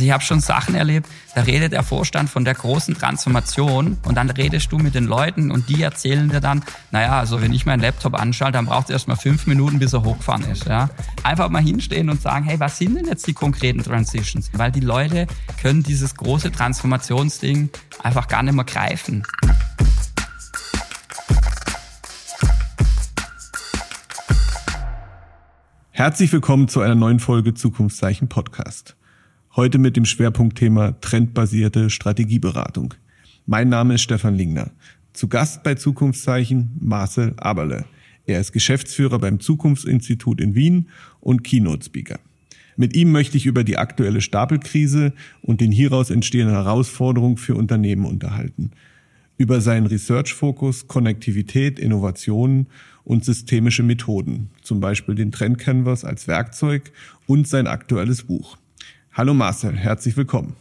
Also ich habe schon Sachen erlebt, da redet der Vorstand von der großen Transformation und dann redest du mit den Leuten und die erzählen dir dann, naja, also wenn ich meinen Laptop anschalte, dann braucht es erst mal fünf Minuten, bis er hochgefahren ist. Ja? Einfach mal hinstehen und sagen, hey, was sind denn jetzt die konkreten Transitions? Weil die Leute können dieses große Transformationsding einfach gar nicht mehr greifen. Herzlich willkommen zu einer neuen Folge Zukunftszeichen Podcast. Heute mit dem Schwerpunktthema trendbasierte Strategieberatung. Mein Name ist Stefan Lingner. Zu Gast bei Zukunftszeichen Marcel Aberle. Er ist Geschäftsführer beim Zukunftsinstitut in Wien und Keynote Speaker. Mit ihm möchte ich über die aktuelle Stapelkrise und den hieraus entstehenden Herausforderungen für Unternehmen unterhalten. Über seinen Research-Fokus, Konnektivität, Innovationen und systemische Methoden, zum Beispiel den Trend Canvas als Werkzeug und sein aktuelles Buch. Hallo Marcel, herzlich willkommen.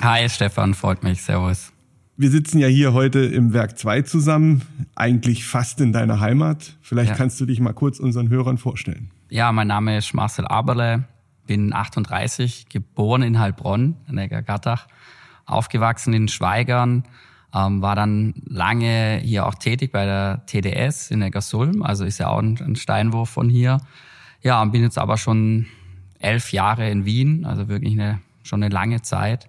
Hi Stefan, freut mich, servus. Wir sitzen ja hier heute im Werk 2 zusammen, eigentlich fast in deiner Heimat. Vielleicht ja. kannst du dich mal kurz unseren Hörern vorstellen. Ja, mein Name ist Marcel Aberle, bin 38, geboren in Heilbronn, in Neckargattach, aufgewachsen in Schweigern, ähm, war dann lange hier auch tätig bei der TDS in Neckarsulm, also ist ja auch ein, ein Steinwurf von hier. Ja, und bin jetzt aber schon elf Jahre in Wien, also wirklich eine, schon eine lange Zeit.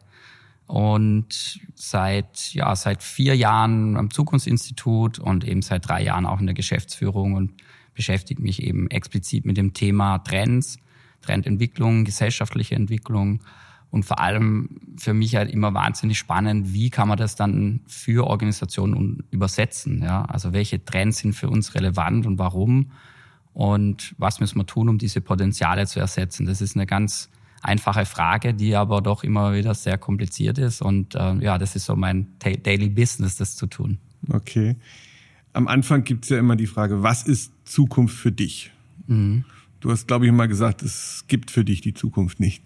Und seit, ja, seit vier Jahren am Zukunftsinstitut und eben seit drei Jahren auch in der Geschäftsführung und beschäftige mich eben explizit mit dem Thema Trends, Trendentwicklung, gesellschaftliche Entwicklung und vor allem für mich halt immer wahnsinnig spannend, wie kann man das dann für Organisationen übersetzen? Ja? Also welche Trends sind für uns relevant und warum? Und was müssen wir tun, um diese Potenziale zu ersetzen? Das ist eine ganz einfache Frage, die aber doch immer wieder sehr kompliziert ist. Und äh, ja, das ist so mein Daily Business, das zu tun. Okay. Am Anfang gibt es ja immer die Frage, was ist Zukunft für dich? Mhm. Du hast, glaube ich, mal gesagt, es gibt für dich die Zukunft nicht.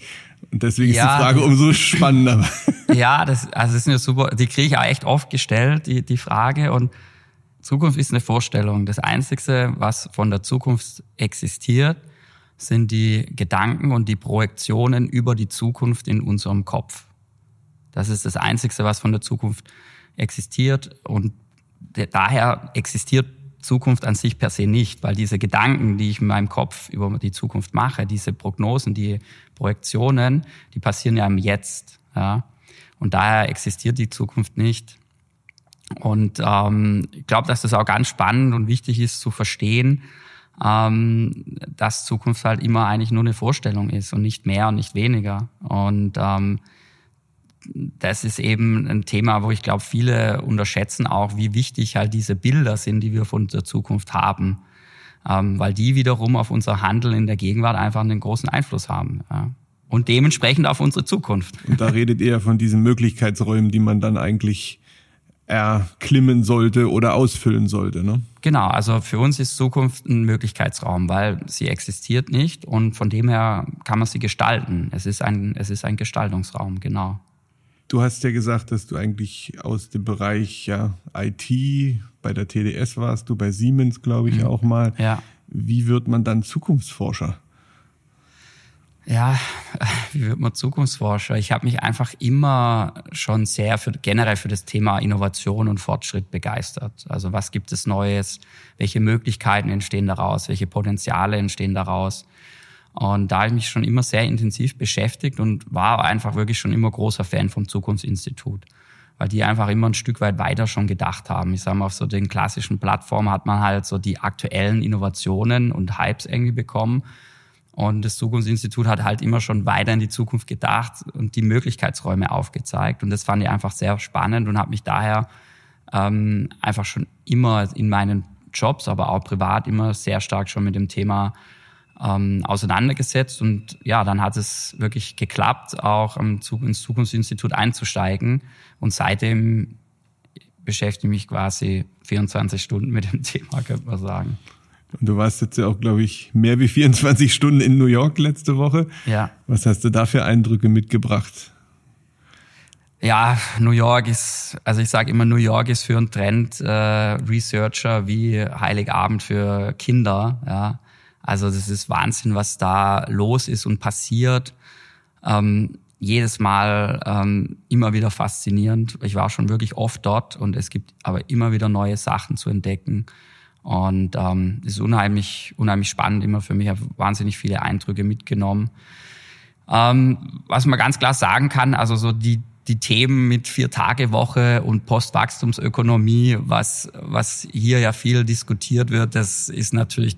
Und deswegen ja, ist die Frage umso spannender. Ja, das, also das ist eine super, die kriege ich auch echt oft gestellt, die, die Frage. Und Zukunft ist eine Vorstellung. Das Einzige, was von der Zukunft existiert, sind die Gedanken und die Projektionen über die Zukunft in unserem Kopf. Das ist das Einzige, was von der Zukunft existiert. Und daher existiert Zukunft an sich per se nicht, weil diese Gedanken, die ich in meinem Kopf über die Zukunft mache, diese Prognosen, die Projektionen, die passieren ja im Jetzt. Ja? Und daher existiert die Zukunft nicht. Und ähm, ich glaube, dass das auch ganz spannend und wichtig ist zu verstehen, ähm, dass Zukunft halt immer eigentlich nur eine Vorstellung ist und nicht mehr und nicht weniger. Und ähm, das ist eben ein Thema, wo ich glaube, viele unterschätzen auch, wie wichtig halt diese Bilder sind, die wir von der Zukunft haben. Ähm, weil die wiederum auf unser Handeln in der Gegenwart einfach einen großen Einfluss haben. Ja. Und dementsprechend auf unsere Zukunft. Und da redet ihr von diesen Möglichkeitsräumen, die man dann eigentlich erklimmen sollte oder ausfüllen sollte. Ne? Genau, also für uns ist Zukunft ein Möglichkeitsraum, weil sie existiert nicht und von dem her kann man sie gestalten. Es ist ein, es ist ein Gestaltungsraum, genau. Du hast ja gesagt, dass du eigentlich aus dem Bereich ja, IT bei der TDS warst, du bei Siemens, glaube ich, mhm. auch mal. Ja. Wie wird man dann Zukunftsforscher? Ja, wie wird man Zukunftsforscher? Ich habe mich einfach immer schon sehr für, generell für das Thema Innovation und Fortschritt begeistert. Also was gibt es Neues? Welche Möglichkeiten entstehen daraus? Welche Potenziale entstehen daraus? Und da habe ich mich schon immer sehr intensiv beschäftigt und war einfach wirklich schon immer großer Fan vom Zukunftsinstitut, weil die einfach immer ein Stück weit weiter schon gedacht haben. Ich sage mal, auf so den klassischen Plattformen hat man halt so die aktuellen Innovationen und Hypes irgendwie bekommen. Und das Zukunftsinstitut hat halt immer schon weiter in die Zukunft gedacht und die Möglichkeitsräume aufgezeigt. Und das fand ich einfach sehr spannend und habe mich daher ähm, einfach schon immer in meinen Jobs, aber auch privat immer sehr stark schon mit dem Thema ähm, auseinandergesetzt und ja, dann hat es wirklich geklappt, auch ins Zukunftsinstitut einzusteigen und seitdem beschäftige ich mich quasi 24 Stunden mit dem Thema, könnte man sagen. Und du warst jetzt ja auch, glaube ich, mehr wie 24 Stunden in New York letzte Woche. Ja. Was hast du da für Eindrücke mitgebracht? Ja, New York ist, also ich sage immer, New York ist für einen Trend äh, Researcher wie Heiligabend für Kinder. Ja. Also das ist Wahnsinn, was da los ist und passiert. Ähm, jedes Mal ähm, immer wieder faszinierend. Ich war schon wirklich oft dort und es gibt aber immer wieder neue Sachen zu entdecken. Und ähm, ist unheimlich, unheimlich spannend immer für mich. Ich habe wahnsinnig viele Eindrücke mitgenommen. Ähm, was man ganz klar sagen kann, also so die, die Themen mit Vier-Tage-Woche und Postwachstumsökonomie, was, was hier ja viel diskutiert wird, das ist natürlich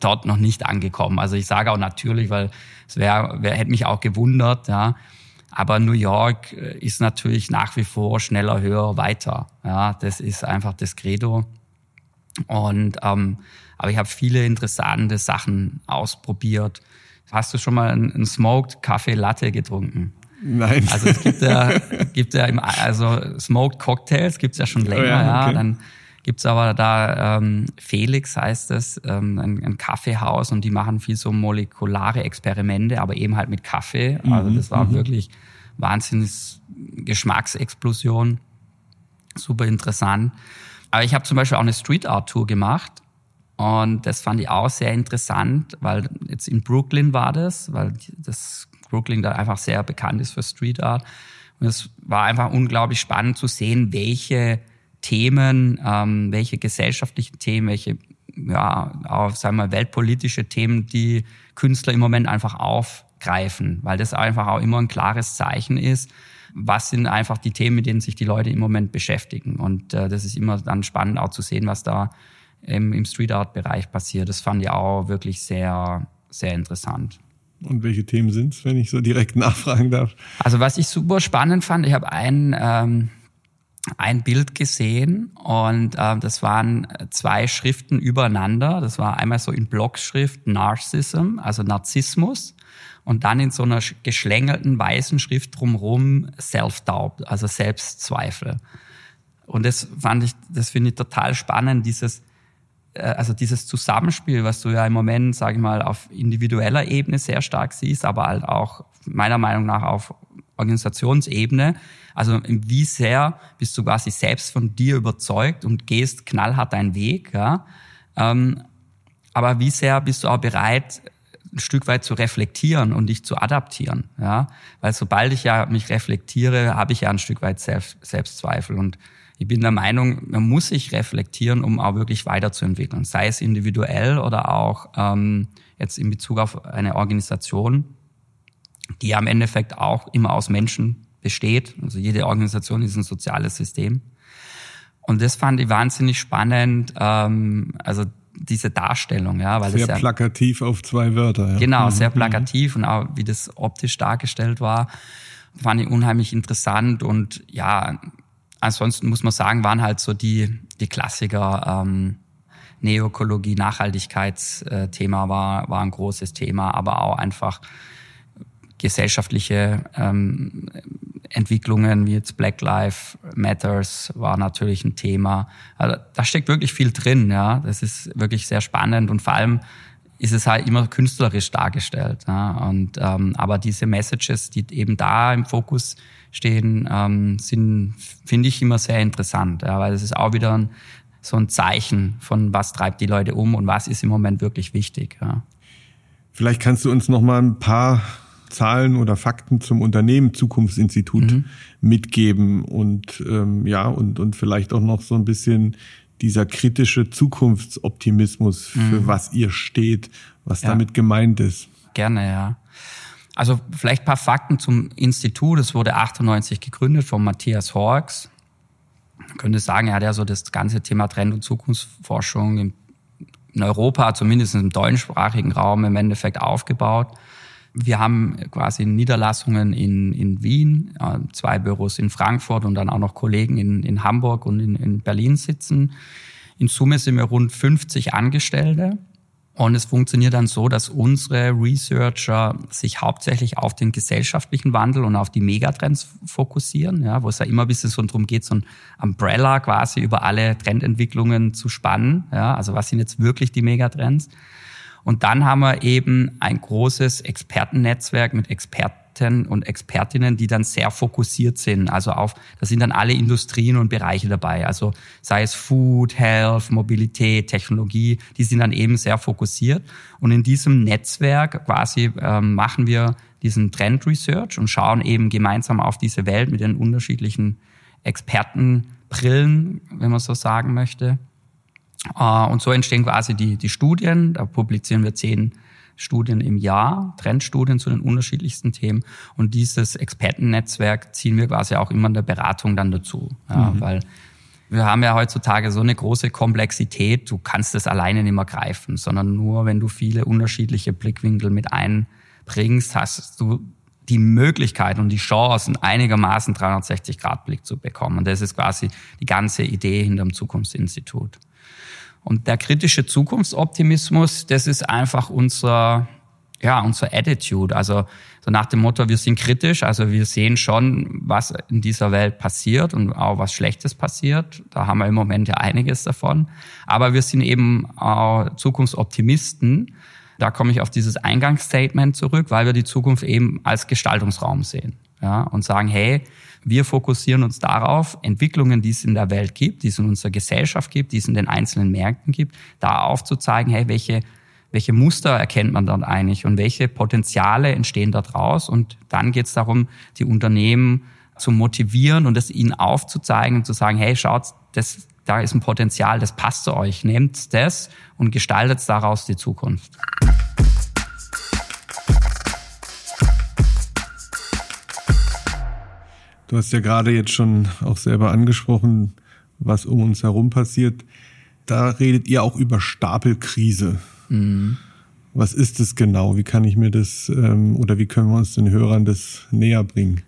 dort noch nicht angekommen. Also ich sage auch natürlich, weil es wäre, wär, hätte mich auch gewundert, ja. Aber New York ist natürlich nach wie vor schneller, höher, weiter. Ja, das ist einfach das Credo. Und ähm, aber ich habe viele interessante Sachen ausprobiert. Hast du schon mal einen, Smoked Kaffee Latte getrunken? Nein. Also es gibt ja, gibt ja im, also Smoked Cocktails gibt's ja schon länger, oh ja. Okay. ja. Dann gibt's aber da ähm, Felix heißt es, ähm, ein, ein Kaffeehaus und die machen viel so molekulare Experimente, aber eben halt mit Kaffee. Also das war mhm. wirklich wahnsinnig Geschmacksexplosion, super interessant. Aber ich habe zum Beispiel auch eine Street Art Tour gemacht und das fand ich auch sehr interessant, weil jetzt in Brooklyn war das, weil das Brooklyn da einfach sehr bekannt ist für Street Art. Und es war einfach unglaublich spannend zu sehen, welche Themen, ähm, welche gesellschaftlichen Themen, welche ja, auch, sagen wir, weltpolitische Themen die Künstler im Moment einfach aufgreifen, weil das einfach auch immer ein klares Zeichen ist, was sind einfach die Themen, mit denen sich die Leute im Moment beschäftigen. Und äh, das ist immer dann spannend auch zu sehen, was da im, im Street Art Bereich passiert. Das fand ich auch wirklich sehr, sehr interessant. Und welche Themen sind es, wenn ich so direkt nachfragen darf? Also was ich super spannend fand, ich habe ein, ähm, ein Bild gesehen und äh, das waren zwei Schriften übereinander. Das war einmal so in Blockschrift Narcissism, also Narzissmus und dann in so einer geschlängelten weißen Schrift drumherum Self-Doubt, also Selbstzweifel. Und das fand ich, das finde ich total spannend, dieses, äh, also dieses Zusammenspiel, was du ja im Moment, sage ich mal, auf individueller Ebene sehr stark siehst, aber halt auch meiner Meinung nach auf Organisationsebene. Also wie sehr bist du quasi selbst von dir überzeugt und gehst knallhart deinen Weg, ja. Ähm, aber wie sehr bist du auch bereit, ein Stück weit zu reflektieren und dich zu adaptieren, ja, weil sobald ich ja mich reflektiere, habe ich ja ein Stück weit Selbst, Selbstzweifel und ich bin der Meinung, man muss sich reflektieren, um auch wirklich weiterzuentwickeln, sei es individuell oder auch ähm, jetzt in Bezug auf eine Organisation, die am Endeffekt auch immer aus Menschen besteht. Also jede Organisation ist ein soziales System. Und das fand ich wahnsinnig spannend. Ähm, also diese Darstellung, ja, weil sehr das ja, plakativ auf zwei Wörter. Ja. Genau, mhm. sehr plakativ und auch wie das optisch dargestellt war, fand ich unheimlich interessant und ja, ansonsten muss man sagen, waren halt so die die Klassiker. Ähm, Neökologie, Nachhaltigkeitsthema war war ein großes Thema, aber auch einfach gesellschaftliche ähm, Entwicklungen wie jetzt Black Lives Matters war natürlich ein Thema. Also, da steckt wirklich viel drin, ja. Das ist wirklich sehr spannend und vor allem ist es halt immer künstlerisch dargestellt. Ja? Und ähm, aber diese Messages, die eben da im Fokus stehen, ähm, sind finde ich immer sehr interessant, ja, weil es ist auch wieder ein, so ein Zeichen von was treibt die Leute um und was ist im Moment wirklich wichtig. Ja. Vielleicht kannst du uns noch mal ein paar Zahlen oder Fakten zum Unternehmen Zukunftsinstitut mhm. mitgeben und ähm, ja und und vielleicht auch noch so ein bisschen dieser kritische Zukunftsoptimismus für mhm. was ihr steht, was ja. damit gemeint ist. Gerne, ja. Also vielleicht paar Fakten zum Institut. Es wurde 98 gegründet von Matthias Horks. Man könnte sagen, er hat ja so das ganze Thema Trend- und Zukunftsforschung in Europa, zumindest im deutschsprachigen Raum im Endeffekt aufgebaut. Wir haben quasi Niederlassungen in, in Wien, äh, zwei Büros in Frankfurt und dann auch noch Kollegen in, in Hamburg und in, in Berlin sitzen. In Summe sind wir rund 50 Angestellte. Und es funktioniert dann so, dass unsere Researcher sich hauptsächlich auf den gesellschaftlichen Wandel und auf die Megatrends fokussieren, ja, wo es ja immer ein bisschen so drum geht, so ein Umbrella quasi über alle Trendentwicklungen zu spannen. Ja, also was sind jetzt wirklich die Megatrends? Und dann haben wir eben ein großes Expertennetzwerk mit Experten und Expertinnen, die dann sehr fokussiert sind. Also auf, da sind dann alle Industrien und Bereiche dabei. Also sei es Food, Health, Mobilität, Technologie, die sind dann eben sehr fokussiert. Und in diesem Netzwerk quasi ähm, machen wir diesen Trend Research und schauen eben gemeinsam auf diese Welt mit den unterschiedlichen Expertenbrillen, wenn man so sagen möchte. Äh, und so entstehen quasi die, die Studien. Da publizieren wir zehn Studien im Jahr, Trendstudien zu den unterschiedlichsten Themen. Und dieses Expertennetzwerk ziehen wir quasi auch immer in der Beratung dann dazu. Ja, mhm. Weil wir haben ja heutzutage so eine große Komplexität, du kannst es alleine nicht mehr greifen, sondern nur wenn du viele unterschiedliche Blickwinkel mit einbringst, hast du die Möglichkeit und die Chance, einen einigermaßen 360-Grad-Blick zu bekommen. Und das ist quasi die ganze Idee hinter dem Zukunftsinstitut. Und der kritische Zukunftsoptimismus, das ist einfach unser, ja, unser Attitude. Also so nach dem Motto, wir sind kritisch, also wir sehen schon, was in dieser Welt passiert und auch was Schlechtes passiert. Da haben wir im Moment ja einiges davon. Aber wir sind eben auch Zukunftsoptimisten. Da komme ich auf dieses Eingangsstatement zurück, weil wir die Zukunft eben als Gestaltungsraum sehen. Ja, und sagen, hey, wir fokussieren uns darauf, Entwicklungen, die es in der Welt gibt, die es in unserer Gesellschaft gibt, die es in den einzelnen Märkten gibt, da aufzuzeigen, hey, welche, welche Muster erkennt man dort eigentlich und welche Potenziale entstehen dort raus. Und dann geht es darum, die Unternehmen zu motivieren und es ihnen aufzuzeigen und zu sagen, hey, schaut, das, da ist ein Potenzial, das passt zu euch, nehmt das und gestaltet daraus die Zukunft. Du hast ja gerade jetzt schon auch selber angesprochen, was um uns herum passiert. Da redet ihr auch über Stapelkrise. Mhm. Was ist das genau? Wie kann ich mir das ähm, oder wie können wir uns den Hörern das näher bringen?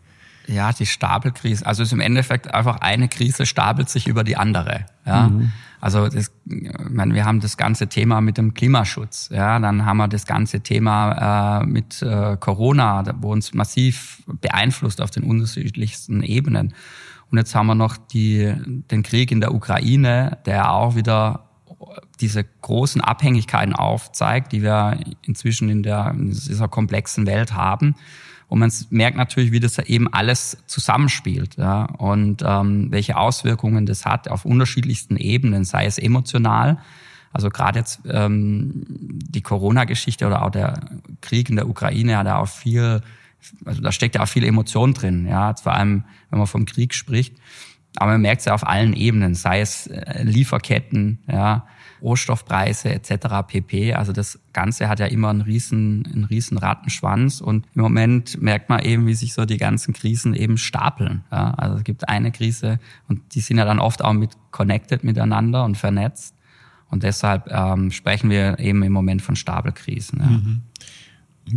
Ja, die Stapelkrise. Also ist im Endeffekt einfach eine Krise stapelt sich über die andere. Ja. Mhm. Also das, ich meine, wir haben das ganze Thema mit dem Klimaschutz. Ja, dann haben wir das ganze Thema äh, mit äh, Corona, wo uns massiv beeinflusst auf den unterschiedlichsten Ebenen. Und jetzt haben wir noch die, den Krieg in der Ukraine, der auch wieder diese großen Abhängigkeiten aufzeigt, die wir inzwischen in, der, in dieser komplexen Welt haben. Und man merkt natürlich, wie das eben alles zusammenspielt ja, und ähm, welche Auswirkungen das hat auf unterschiedlichsten Ebenen, sei es emotional, also gerade jetzt ähm, die Corona-Geschichte oder auch der Krieg in der Ukraine hat da auch viel, also da steckt ja auch viel Emotion drin, ja, vor allem wenn man vom Krieg spricht. Aber man merkt es ja auf allen Ebenen, sei es äh, Lieferketten, ja, Rohstoffpreise etc. pp. Also das Ganze hat ja immer einen riesen, einen riesen Rattenschwanz und im Moment merkt man eben, wie sich so die ganzen Krisen eben stapeln. Ja, also es gibt eine Krise und die sind ja dann oft auch mit connected miteinander und vernetzt und deshalb ähm, sprechen wir eben im Moment von Stapelkrisen. Ja. Mhm.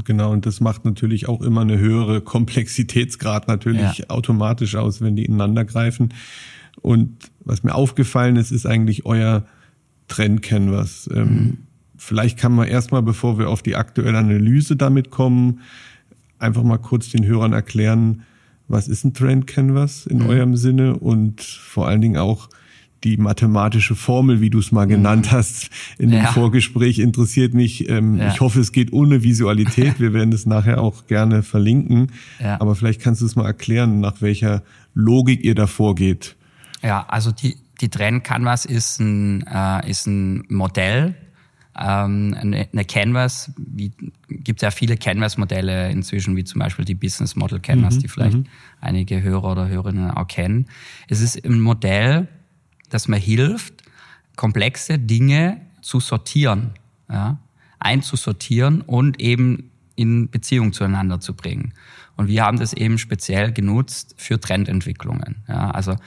Genau, und das macht natürlich auch immer eine höhere Komplexitätsgrad natürlich ja. automatisch aus, wenn die ineinander greifen. Und was mir aufgefallen ist, ist eigentlich euer Trend-Canvas. Ähm, mhm. Vielleicht kann man erstmal, bevor wir auf die aktuelle Analyse damit kommen, einfach mal kurz den Hörern erklären, was ist ein Trend Canvas in mhm. eurem Sinne und vor allen Dingen auch die mathematische Formel, wie du es mal genannt mhm. hast in dem ja. Vorgespräch, interessiert mich. Ähm, ja. Ich hoffe, es geht ohne Visualität. Wir werden es nachher auch gerne verlinken. Ja. Aber vielleicht kannst du es mal erklären, nach welcher Logik ihr da vorgeht. Ja, also die, die Trend Canvas ist ein, äh, ist ein Modell, ähm, eine, eine Canvas, wie, gibt ja viele Canvas-Modelle inzwischen, wie zum Beispiel die Business Model Canvas, mhm, die vielleicht mhm. einige Hörer oder Hörerinnen auch kennen. Es ist ein Modell, das mir hilft, komplexe Dinge zu sortieren, ja, einzusortieren und eben in Beziehung zueinander zu bringen. Und wir haben das eben speziell genutzt für Trendentwicklungen. Ja, also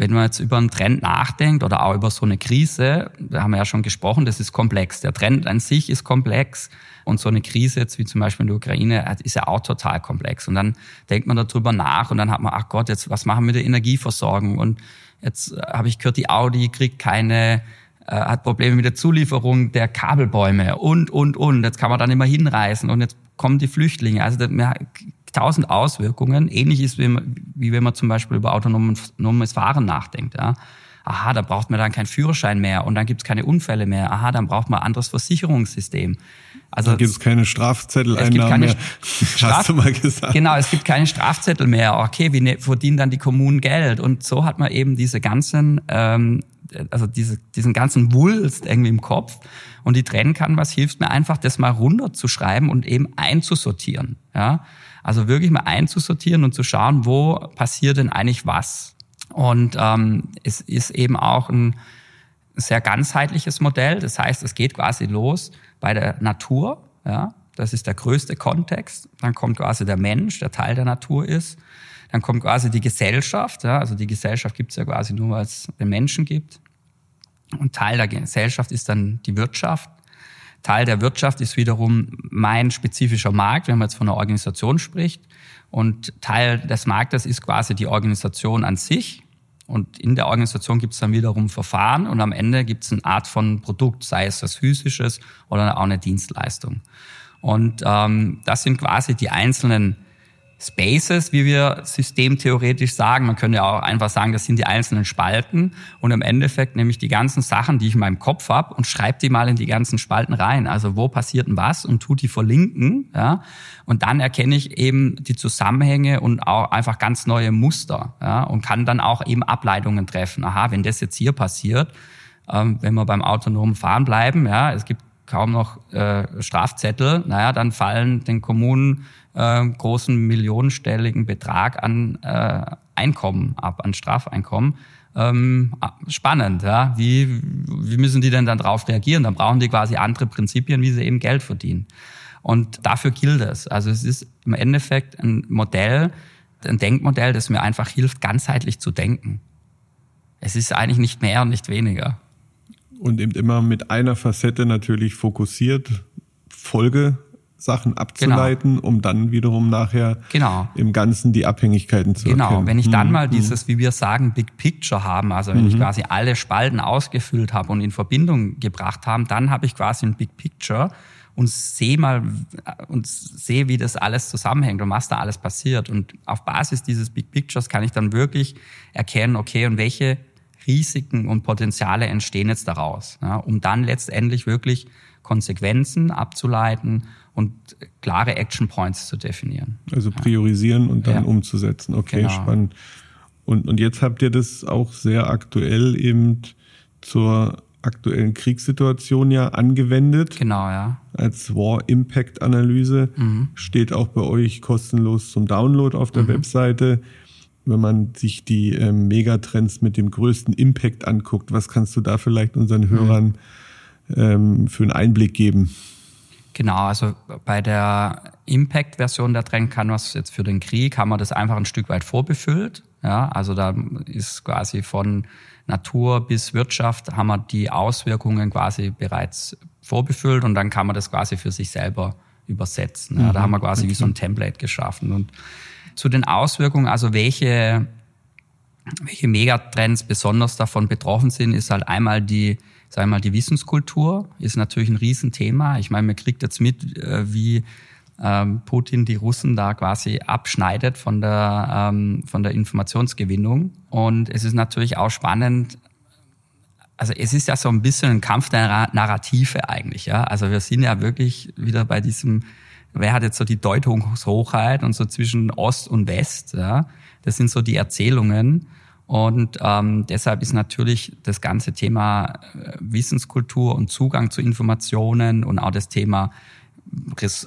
wenn man jetzt über einen Trend nachdenkt oder auch über so eine Krise, da haben wir ja schon gesprochen, das ist komplex. Der Trend an sich ist komplex und so eine Krise jetzt wie zum Beispiel in der Ukraine ist ja auch total komplex. Und dann denkt man darüber nach und dann hat man, ach Gott, jetzt was machen wir mit der Energieversorgung? Und jetzt äh, habe ich gehört, die Audi kriegt keine äh, hat Probleme mit der Zulieferung der Kabelbäume und, und, und. Jetzt kann man dann immer hinreißen und jetzt kommen die Flüchtlinge. Also tausend Auswirkungen. Ähnlich ist, wie, wie wenn man zum Beispiel über autonomes Fahren nachdenkt. Ja. Aha, da braucht man dann keinen Führerschein mehr und dann gibt es keine Unfälle mehr. Aha, dann braucht man ein anderes Versicherungssystem. Also dann gibt es keine Strafzetteleinnahmen mehr. Straf Hast du mal gesagt. Genau, es gibt keine Strafzettel mehr. Okay, wie ne, verdienen dann die Kommunen Geld? Und so hat man eben diese ganzen, ähm, also diese, diesen ganzen Wulst irgendwie im Kopf. Und die Trenncanvas hilft mir einfach, das mal runterzuschreiben und eben einzusortieren. Ja, Also wirklich mal einzusortieren und zu schauen, wo passiert denn eigentlich was. Und ähm, es ist eben auch ein sehr ganzheitliches Modell. Das heißt, es geht quasi los bei der Natur. Ja, das ist der größte Kontext. Dann kommt quasi der Mensch, der Teil der Natur ist. Dann kommt quasi die Gesellschaft. Ja, also die Gesellschaft gibt es ja quasi nur, weil es den Menschen gibt. Und Teil der Gesellschaft ist dann die Wirtschaft. Teil der Wirtschaft ist wiederum mein spezifischer Markt, wenn man jetzt von einer Organisation spricht. Und Teil des Marktes ist quasi die Organisation an sich. Und in der Organisation gibt es dann wiederum Verfahren und am Ende gibt es eine Art von Produkt, sei es was physisches oder auch eine Dienstleistung. Und ähm, das sind quasi die einzelnen Spaces, wie wir systemtheoretisch sagen. Man könnte ja auch einfach sagen, das sind die einzelnen Spalten. Und im Endeffekt nehme ich die ganzen Sachen, die ich in meinem Kopf habe, und schreibe die mal in die ganzen Spalten rein. Also wo passiert denn was und tut die verlinken. Ja? Und dann erkenne ich eben die Zusammenhänge und auch einfach ganz neue Muster. Ja? Und kann dann auch eben Ableitungen treffen. Aha, wenn das jetzt hier passiert, ähm, wenn wir beim autonomen Fahren bleiben, ja, es gibt kaum noch äh, Strafzettel, naja, dann fallen den Kommunen äh, großen millionenstelligen Betrag an äh, Einkommen ab, an Strafeinkommen. Ähm, spannend, ja. Wie, wie müssen die denn dann darauf reagieren? Dann brauchen die quasi andere Prinzipien, wie sie eben Geld verdienen. Und dafür gilt es. Also es ist im Endeffekt ein Modell, ein Denkmodell, das mir einfach hilft, ganzheitlich zu denken. Es ist eigentlich nicht mehr und nicht weniger. Und eben immer mit einer Facette natürlich fokussiert, Folge Sachen abzuleiten, genau. um dann wiederum nachher genau. im Ganzen die Abhängigkeiten zu genau. erkennen. Genau, wenn ich dann mhm. mal dieses, wie wir sagen, Big Picture haben, also wenn mhm. ich quasi alle Spalten ausgefüllt habe und in Verbindung gebracht haben, dann habe ich quasi ein Big Picture und sehe mal und sehe, wie das alles zusammenhängt und was da alles passiert. Und auf Basis dieses Big Pictures kann ich dann wirklich erkennen, okay, und welche Risiken und Potenziale entstehen jetzt daraus, ja, um dann letztendlich wirklich Konsequenzen abzuleiten und klare Action Points zu definieren. Also priorisieren ja. und dann ja. umzusetzen. Okay, genau. spannend. Und, und jetzt habt ihr das auch sehr aktuell eben zur aktuellen Kriegssituation ja angewendet. Genau, ja. Als War Impact Analyse mhm. steht auch bei euch kostenlos zum Download auf der mhm. Webseite. Wenn man sich die ähm, Megatrends mit dem größten Impact anguckt, was kannst du da vielleicht unseren mhm. Hörern ähm, für einen Einblick geben? Genau, also bei der Impact-Version der Trend kann man es jetzt für den Krieg, haben wir das einfach ein Stück weit vorbefüllt. Ja, also da ist quasi von Natur bis Wirtschaft haben wir die Auswirkungen quasi bereits vorbefüllt und dann kann man das quasi für sich selber übersetzen. Ja, da mhm, haben wir quasi okay. wie so ein Template geschaffen. Und zu den Auswirkungen, also welche, welche Megatrends besonders davon betroffen sind, ist halt einmal die sagen wir mal, die Wissenskultur ist natürlich ein Riesenthema. Ich meine, man kriegt jetzt mit, äh, wie ähm, Putin die Russen da quasi abschneidet von der, ähm, von der Informationsgewinnung. Und es ist natürlich auch spannend, also es ist ja so ein bisschen ein Kampf der Narrative eigentlich, ja. Also wir sind ja wirklich wieder bei diesem, wer hat jetzt so die Deutungshochheit und so zwischen Ost und West, ja. Das sind so die Erzählungen. Und ähm, deshalb ist natürlich das ganze Thema äh, Wissenskultur und Zugang zu Informationen und auch das Thema,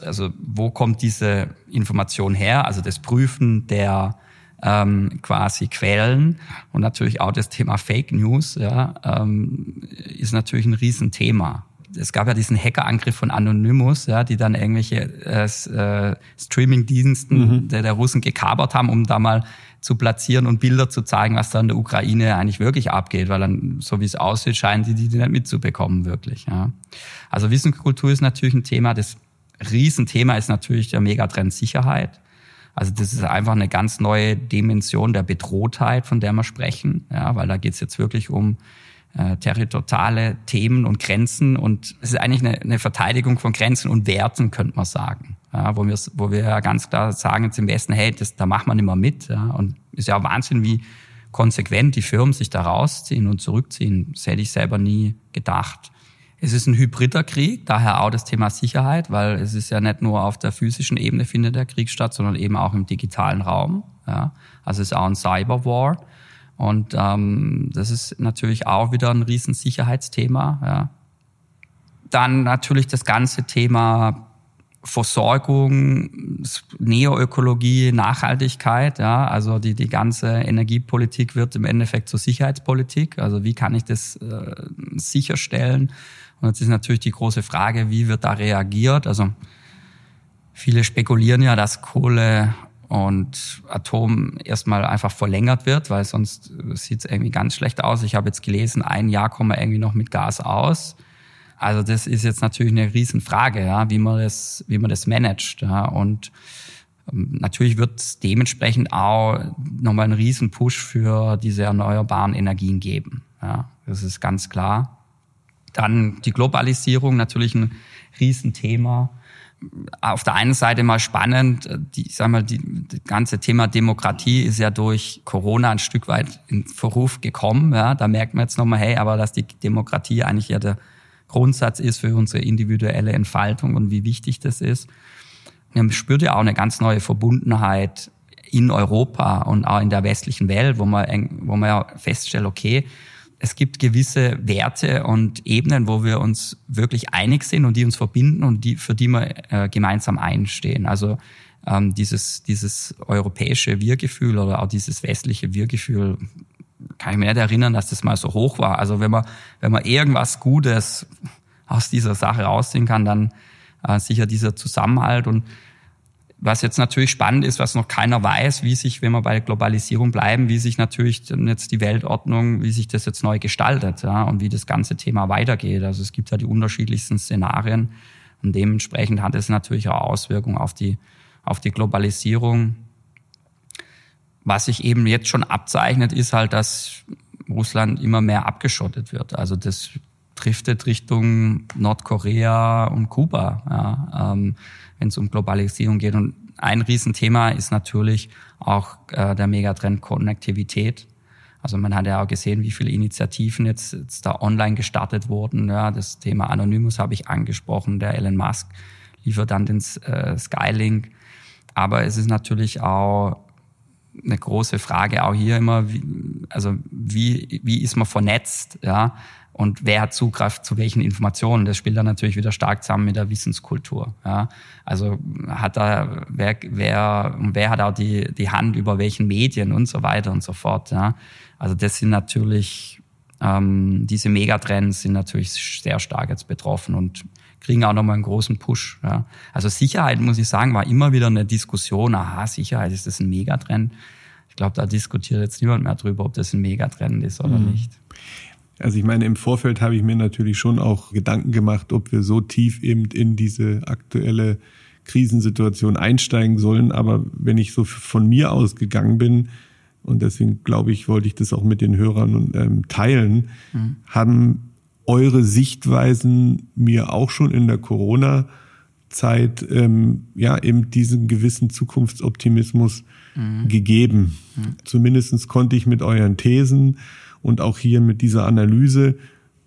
also wo kommt diese Information her, also das Prüfen der ähm, quasi Quellen und natürlich auch das Thema Fake News, ja, ähm, ist natürlich ein Riesenthema es gab ja diesen Hackerangriff von Anonymous, ja, die dann irgendwelche äh, äh, Streaming-Diensten mhm. der, der Russen gekabert haben, um da mal zu platzieren und Bilder zu zeigen, was da in der Ukraine eigentlich wirklich abgeht, weil dann, so wie es aussieht, scheinen die die nicht mitzubekommen, wirklich. Ja. Also Wissenskultur ist natürlich ein Thema. Das Riesenthema ist natürlich der Megatrend Sicherheit. Also das ist einfach eine ganz neue Dimension der Bedrohtheit, von der wir sprechen, ja, weil da geht es jetzt wirklich um äh, territoriale Themen und Grenzen und es ist eigentlich eine, eine Verteidigung von Grenzen und Werten, könnte man sagen ja, wo wir, wo wir ja ganz klar sagen jetzt im Westen, hey, das, da macht man immer mit. Ja, und ist ja Wahnsinn, wie konsequent die Firmen sich da rausziehen und zurückziehen. Das hätte ich selber nie gedacht. Es ist ein hybrider Krieg, daher auch das Thema Sicherheit, weil es ist ja nicht nur auf der physischen Ebene findet der Krieg statt, sondern eben auch im digitalen Raum. Ja. Also es ist auch ein Cyberwar. Und ähm, das ist natürlich auch wieder ein Riesensicherheitsthema. Ja. Dann natürlich das ganze Thema Versorgung, Neoökologie, Nachhaltigkeit, ja, also die, die ganze Energiepolitik wird im Endeffekt zur Sicherheitspolitik. Also wie kann ich das äh, sicherstellen? Und jetzt ist natürlich die große Frage, wie wird da reagiert? Also viele spekulieren ja, dass Kohle und Atom erstmal einfach verlängert wird, weil sonst sieht es irgendwie ganz schlecht aus. Ich habe jetzt gelesen, ein Jahr kommen wir irgendwie noch mit Gas aus. Also das ist jetzt natürlich eine Riesenfrage, ja, wie man das, wie man das managt. Ja. Und ähm, natürlich wird es dementsprechend auch nochmal einen Riesenpush für diese erneuerbaren Energien geben. Ja. Das ist ganz klar. Dann die Globalisierung, natürlich ein Riesenthema. Auf der einen Seite mal spannend, die, ich sag mal, die, das ganze Thema Demokratie ist ja durch Corona ein Stück weit in Verruf gekommen. Ja. Da merkt man jetzt nochmal, hey, aber dass die Demokratie eigentlich ja der Grundsatz ist für unsere individuelle Entfaltung und wie wichtig das ist. Man spürt ja auch eine ganz neue Verbundenheit in Europa und auch in der westlichen Welt, wo man, wo man ja feststellt, okay, es gibt gewisse Werte und Ebenen, wo wir uns wirklich einig sind und die uns verbinden und die, für die wir äh, gemeinsam einstehen. Also ähm, dieses, dieses europäische Wir-Gefühl oder auch dieses westliche Wir-Gefühl kann ich mir nicht erinnern, dass das mal so hoch war. Also wenn man, wenn man irgendwas Gutes aus dieser Sache rausziehen kann, dann äh, sicher dieser Zusammenhalt. Und was jetzt natürlich spannend ist, was noch keiner weiß, wie sich, wenn wir bei Globalisierung bleiben, wie sich natürlich jetzt die Weltordnung, wie sich das jetzt neu gestaltet ja, und wie das ganze Thema weitergeht. Also es gibt ja die unterschiedlichsten Szenarien und dementsprechend hat es natürlich auch Auswirkungen auf die, auf die Globalisierung. Was sich eben jetzt schon abzeichnet, ist halt, dass Russland immer mehr abgeschottet wird. Also das driftet Richtung Nordkorea und Kuba, ja, ähm, wenn es um Globalisierung geht. Und ein Riesenthema ist natürlich auch äh, der Megatrend Konnektivität. Also man hat ja auch gesehen, wie viele Initiativen jetzt, jetzt da online gestartet wurden. Ja, das Thema Anonymous habe ich angesprochen. Der Elon Musk liefert dann den äh, Skylink. Aber es ist natürlich auch eine große Frage auch hier immer, wie, also wie, wie ist man vernetzt, ja, und wer hat Zugriff zu welchen Informationen? Das spielt dann natürlich wieder stark zusammen mit der Wissenskultur, ja. Also hat da, wer, wer, wer hat auch die, die Hand über welchen Medien und so weiter und so fort, ja. Also das sind natürlich, ähm, diese Megatrends sind natürlich sehr stark jetzt betroffen und kriegen auch nochmal einen großen Push. Ja. Also Sicherheit, muss ich sagen, war immer wieder eine Diskussion. Aha, Sicherheit, ist das ein Megatrend? Ich glaube, da diskutiert jetzt niemand mehr drüber, ob das ein Megatrend ist oder mhm. nicht. Also ich meine, im Vorfeld habe ich mir natürlich schon auch Gedanken gemacht, ob wir so tief eben in diese aktuelle Krisensituation einsteigen sollen. Aber wenn ich so von mir ausgegangen bin, und deswegen glaube ich, wollte ich das auch mit den Hörern ähm, teilen, mhm. haben eure Sichtweisen mir auch schon in der Corona-Zeit ähm, ja eben diesen gewissen Zukunftsoptimismus mhm. gegeben. Mhm. Zumindestens konnte ich mit euren Thesen und auch hier mit dieser Analyse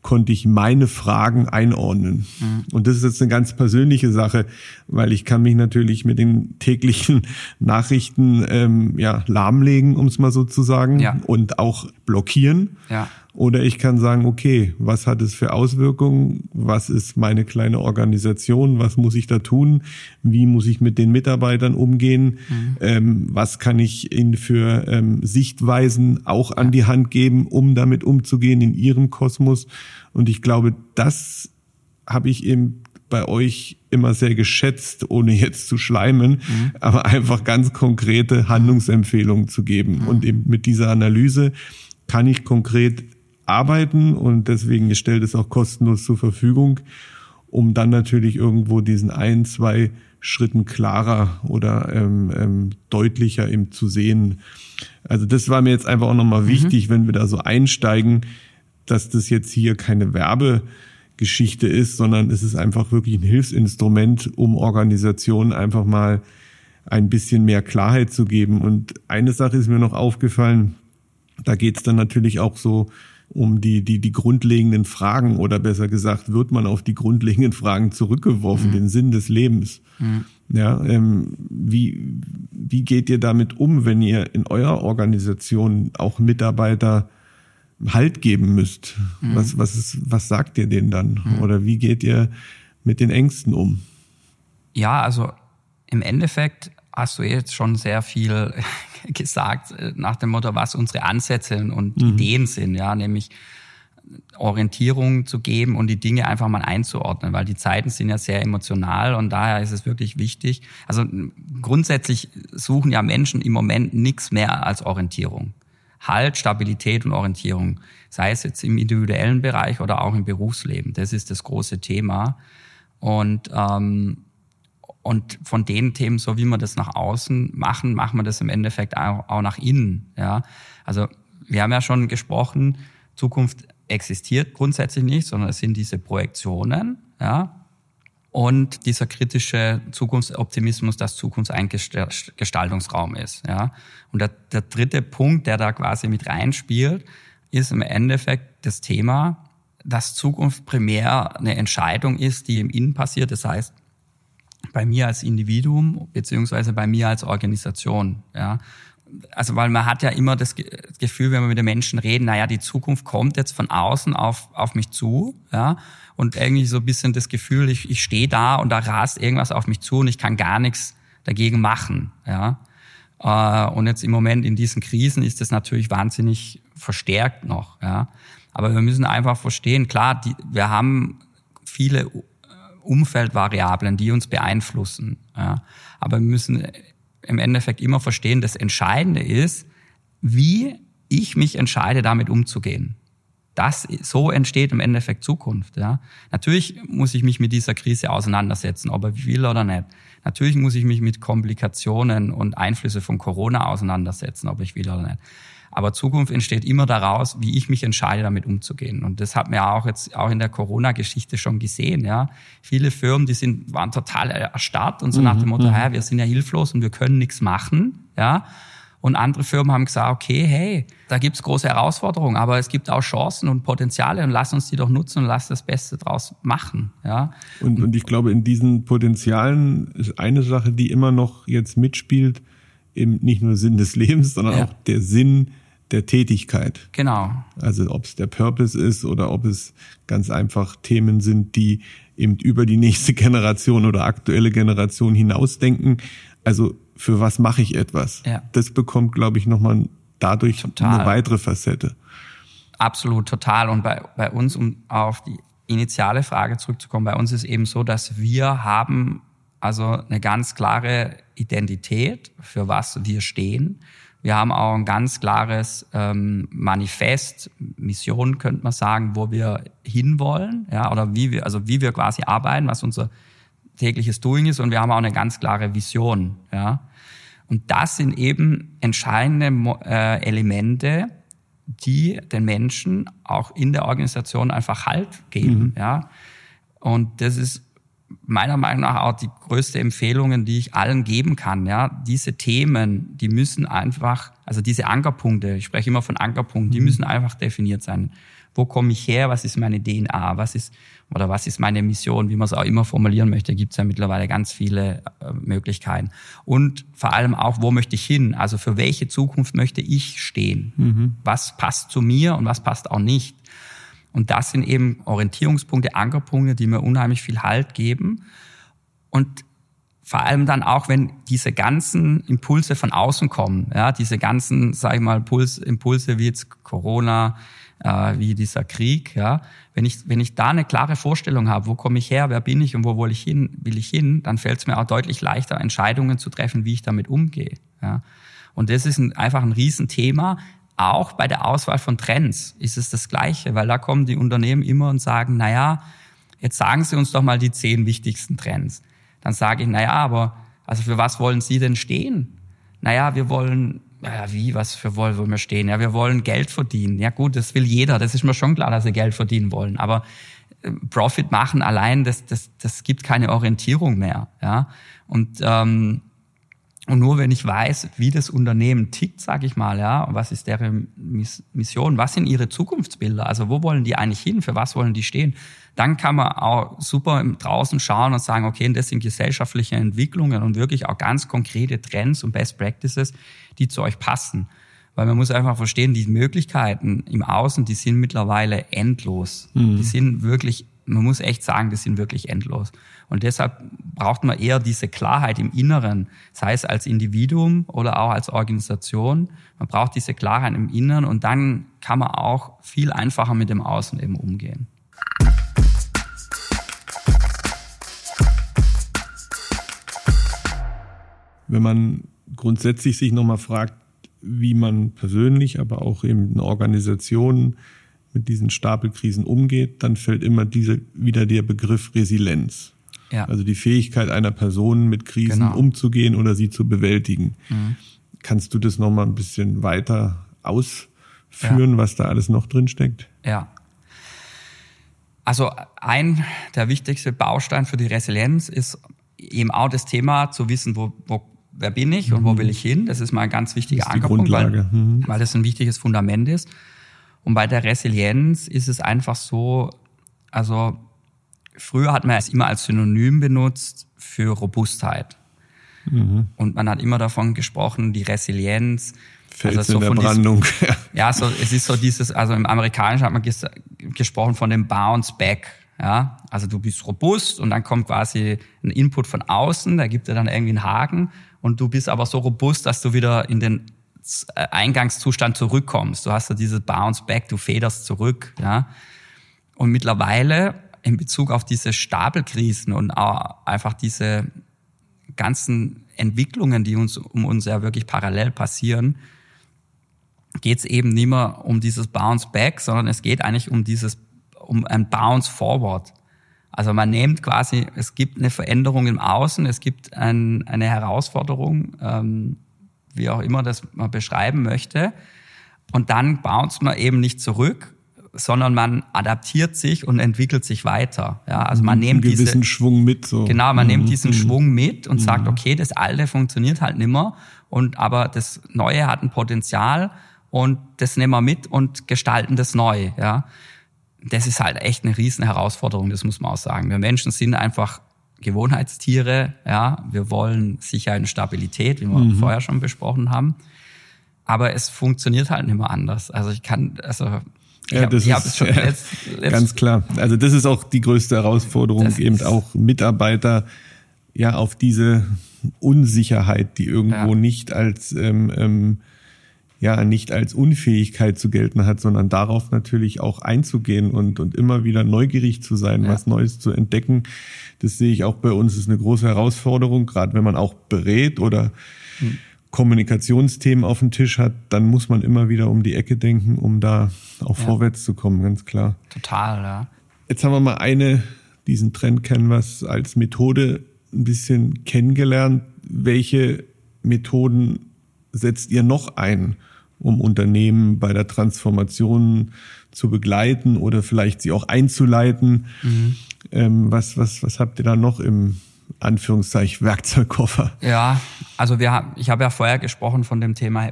konnte ich meine Fragen einordnen. Mhm. Und das ist jetzt eine ganz persönliche Sache, weil ich kann mich natürlich mit den täglichen Nachrichten ähm, ja lahmlegen, um es mal so zu sagen, ja. und auch blockieren. Ja. Oder ich kann sagen, okay, was hat es für Auswirkungen? Was ist meine kleine Organisation? Was muss ich da tun? Wie muss ich mit den Mitarbeitern umgehen? Mhm. Ähm, was kann ich ihnen für ähm, Sichtweisen auch an die Hand geben, um damit umzugehen in ihrem Kosmos? Und ich glaube, das habe ich eben bei euch immer sehr geschätzt, ohne jetzt zu schleimen, mhm. aber einfach ganz konkrete Handlungsempfehlungen zu geben. Mhm. Und eben mit dieser Analyse kann ich konkret arbeiten und deswegen stellt es auch kostenlos zur Verfügung, um dann natürlich irgendwo diesen ein, zwei Schritten klarer oder ähm, ähm, deutlicher eben zu sehen. Also das war mir jetzt einfach auch nochmal mhm. wichtig, wenn wir da so einsteigen, dass das jetzt hier keine Werbegeschichte ist, sondern es ist einfach wirklich ein Hilfsinstrument, um Organisationen einfach mal ein bisschen mehr Klarheit zu geben. Und eine Sache ist mir noch aufgefallen, da geht es dann natürlich auch so um die, die, die grundlegenden Fragen oder besser gesagt, wird man auf die grundlegenden Fragen zurückgeworfen, mhm. den Sinn des Lebens. Mhm. Ja, ähm, wie, wie geht ihr damit um, wenn ihr in eurer Organisation auch Mitarbeiter Halt geben müsst? Mhm. Was, was, ist, was sagt ihr denen dann? Mhm. Oder wie geht ihr mit den Ängsten um? Ja, also im Endeffekt hast du jetzt schon sehr viel gesagt äh, nach dem Motto, was unsere Ansätze und mhm. Ideen sind, ja, nämlich Orientierung zu geben und die Dinge einfach mal einzuordnen, weil die Zeiten sind ja sehr emotional und daher ist es wirklich wichtig. Also grundsätzlich suchen ja Menschen im Moment nichts mehr als Orientierung. Halt, Stabilität und Orientierung, sei es jetzt im individuellen Bereich oder auch im Berufsleben. Das ist das große Thema. Und ähm, und von den Themen, so wie wir das nach außen machen, machen wir das im Endeffekt auch, nach innen. Ja, also wir haben ja schon gesprochen, Zukunft existiert grundsätzlich nicht, sondern es sind diese Projektionen. Ja, und dieser kritische Zukunftsoptimismus, dass Zukunft ein Gestaltungsraum ist. Ja? Und der, der dritte Punkt, der da quasi mit reinspielt, ist im Endeffekt das Thema, dass Zukunft primär eine Entscheidung ist, die im Innen passiert. Das heißt, bei mir als Individuum beziehungsweise bei mir als Organisation. Ja. Also weil man hat ja immer das Gefühl, wenn wir mit den Menschen reden, naja, die Zukunft kommt jetzt von außen auf, auf mich zu. Ja und irgendwie so ein bisschen das Gefühl, ich, ich stehe da und da rast irgendwas auf mich zu und ich kann gar nichts dagegen machen. Ja. Äh, und jetzt im Moment in diesen Krisen ist das natürlich wahnsinnig verstärkt noch. Ja. Aber wir müssen einfach verstehen, klar, die, wir haben viele Umfeldvariablen, die uns beeinflussen. Ja. Aber wir müssen im Endeffekt immer verstehen, das Entscheidende ist, wie ich mich entscheide, damit umzugehen. Das, so entsteht im Endeffekt Zukunft. Ja. Natürlich muss ich mich mit dieser Krise auseinandersetzen, ob ich will oder nicht. Natürlich muss ich mich mit Komplikationen und Einflüsse von Corona auseinandersetzen, ob ich will oder nicht. Aber Zukunft entsteht immer daraus, wie ich mich entscheide, damit umzugehen. Und das hat man ja auch jetzt auch in der Corona-Geschichte schon gesehen. Ja, viele Firmen, die sind waren total erstarrt und so mhm. nach dem Motto, ja, mhm. wir sind ja hilflos und wir können nichts machen. Ja, und andere Firmen haben gesagt, okay, hey, da gibt's große Herausforderungen, aber es gibt auch Chancen und Potenziale und lass uns die doch nutzen und lass das Beste draus machen. Ja. Und, und ich glaube, in diesen Potenzialen ist eine Sache, die immer noch jetzt mitspielt, eben nicht nur Sinn des Lebens, sondern ja. auch der Sinn der Tätigkeit. Genau. Also ob es der Purpose ist oder ob es ganz einfach Themen sind, die eben über die nächste Generation oder aktuelle Generation hinausdenken. Also für was mache ich etwas? Ja. Das bekommt, glaube ich, nochmal dadurch total. eine weitere Facette. Absolut, total. Und bei, bei uns, um auf die initiale Frage zurückzukommen, bei uns ist eben so, dass wir haben also eine ganz klare Identität, für was wir stehen. Wir haben auch ein ganz klares ähm, Manifest, Mission könnte man sagen, wo wir hinwollen, ja, oder wie wir, also wie wir quasi arbeiten, was unser tägliches Doing ist und wir haben auch eine ganz klare Vision. Ja. Und das sind eben entscheidende äh, Elemente, die den Menschen auch in der Organisation einfach Halt geben. Mhm. Ja. Und das ist meiner Meinung nach auch die größte Empfehlung, die ich allen geben kann. Ja, diese Themen, die müssen einfach, also diese Ankerpunkte, ich spreche immer von Ankerpunkten, die mhm. müssen einfach definiert sein wo komme ich her, was ist meine DNA, was ist oder was ist meine Mission, wie man es auch immer formulieren möchte, gibt es ja mittlerweile ganz viele äh, Möglichkeiten. Und vor allem auch, wo möchte ich hin? Also für welche Zukunft möchte ich stehen? Mhm. Was passt zu mir und was passt auch nicht? Und das sind eben Orientierungspunkte, Ankerpunkte, die mir unheimlich viel Halt geben. Und vor allem dann auch, wenn diese ganzen Impulse von außen kommen, ja, diese ganzen, sag ich mal, Puls, Impulse wie jetzt Corona, äh, wie dieser Krieg, ja, wenn ich, wenn ich da eine klare Vorstellung habe, wo komme ich her, wer bin ich und wo will ich hin, will ich hin, dann fällt es mir auch deutlich leichter, Entscheidungen zu treffen, wie ich damit umgehe. Ja. Und das ist ein, einfach ein Riesenthema. Auch bei der Auswahl von Trends ist es das Gleiche, weil da kommen die Unternehmen immer und sagen, na ja, jetzt sagen Sie uns doch mal die zehn wichtigsten Trends. Dann sage ich, na ja, aber also für was wollen Sie denn stehen? Naja, wir wollen ja, wie, was für wollen wir stehen? Ja, wir wollen Geld verdienen. Ja gut, das will jeder. Das ist mir schon klar, dass sie Geld verdienen wollen. Aber äh, Profit machen allein, das, das, das gibt keine Orientierung mehr. Ja, und ähm, und nur wenn ich weiß, wie das Unternehmen tickt, sage ich mal, ja, was ist deren Mission, was sind ihre Zukunftsbilder, also wo wollen die eigentlich hin, für was wollen die stehen, dann kann man auch super draußen schauen und sagen, okay, das sind gesellschaftliche Entwicklungen und wirklich auch ganz konkrete Trends und Best Practices, die zu euch passen. Weil man muss einfach verstehen, die Möglichkeiten im Außen, die sind mittlerweile endlos. Mhm. Die sind wirklich man muss echt sagen, die sind wirklich endlos. Und deshalb braucht man eher diese Klarheit im Inneren, sei es als Individuum oder auch als Organisation. Man braucht diese Klarheit im Inneren und dann kann man auch viel einfacher mit dem Außen eben umgehen. Wenn man grundsätzlich sich nochmal fragt, wie man persönlich, aber auch eben eine Organisation mit diesen Stapelkrisen umgeht, dann fällt immer diese, wieder der Begriff Resilienz. Ja. Also die Fähigkeit einer Person, mit Krisen genau. umzugehen oder sie zu bewältigen. Mhm. Kannst du das nochmal ein bisschen weiter ausführen, ja. was da alles noch drin steckt? Ja. Also ein der wichtigste Baustein für die Resilienz ist eben auch das Thema zu wissen, wo, wo wer bin ich und wo mhm. will ich hin. Das ist mal ein ganz wichtiger Ankerpunkt, weil, mhm. weil das ein wichtiges Fundament ist. Und bei der Resilienz ist es einfach so, also früher hat man es immer als Synonym benutzt für Robustheit. Mhm. Und man hat immer davon gesprochen, die Resilienz. Fels also so in der Brandung. Diesem, ja, so, es ist so dieses, also im Amerikanischen hat man ges gesprochen von dem Bounce Back. Ja, also du bist robust und dann kommt quasi ein Input von außen, der gibt dir dann irgendwie einen Haken und du bist aber so robust, dass du wieder in den Eingangszustand zurückkommst. Du hast ja dieses Bounce Back, du federst zurück, ja. Und mittlerweile in Bezug auf diese Stapelkrisen und auch einfach diese ganzen Entwicklungen, die uns um uns ja wirklich parallel passieren, geht es eben nicht mehr um dieses Bounce Back, sondern es geht eigentlich um dieses um ein Bounce Forward. Also man nimmt quasi, es gibt eine Veränderung im Außen, es gibt ein, eine Herausforderung, ähm, wie auch immer das man beschreiben möchte. Und dann bounce man eben nicht zurück, sondern man adaptiert sich und entwickelt sich weiter. Ja, also man nimmt einen gewissen diese, Schwung mit. So. Genau, man mhm. nimmt diesen mhm. Schwung mit und mhm. sagt, okay, das Alte funktioniert halt nimmer und aber das Neue hat ein Potenzial und das nehmen wir mit und gestalten das neu. Ja, das ist halt echt eine riesen Herausforderung, das muss man auch sagen. Wir Menschen sind einfach Gewohnheitstiere, ja. Wir wollen Sicherheit und Stabilität, wie wir mhm. vorher schon besprochen haben. Aber es funktioniert halt nicht mehr anders. Also ich kann, also ich ja, das hab, ist schon ja, letzt, letzt, ganz klar. Also das ist auch die größte Herausforderung, eben auch Mitarbeiter ja auf diese Unsicherheit, die irgendwo ja. nicht als ähm, ähm, ja nicht als Unfähigkeit zu gelten hat, sondern darauf natürlich auch einzugehen und, und immer wieder neugierig zu sein, ja. was Neues zu entdecken. Das sehe ich auch bei uns, ist eine große Herausforderung, gerade wenn man auch berät oder mhm. Kommunikationsthemen auf dem Tisch hat, dann muss man immer wieder um die Ecke denken, um da auch ja. vorwärts zu kommen, ganz klar. Total, ja. Jetzt haben wir mal eine, diesen Trend Canvas als Methode ein bisschen kennengelernt. Welche Methoden setzt ihr noch ein, um Unternehmen bei der Transformation zu begleiten oder vielleicht sie auch einzuleiten? Mhm. Ähm, was, was, was habt ihr da noch im Anführungszeichen Werkzeugkoffer? Ja, also wir haben, ich habe ja vorher gesprochen von dem Thema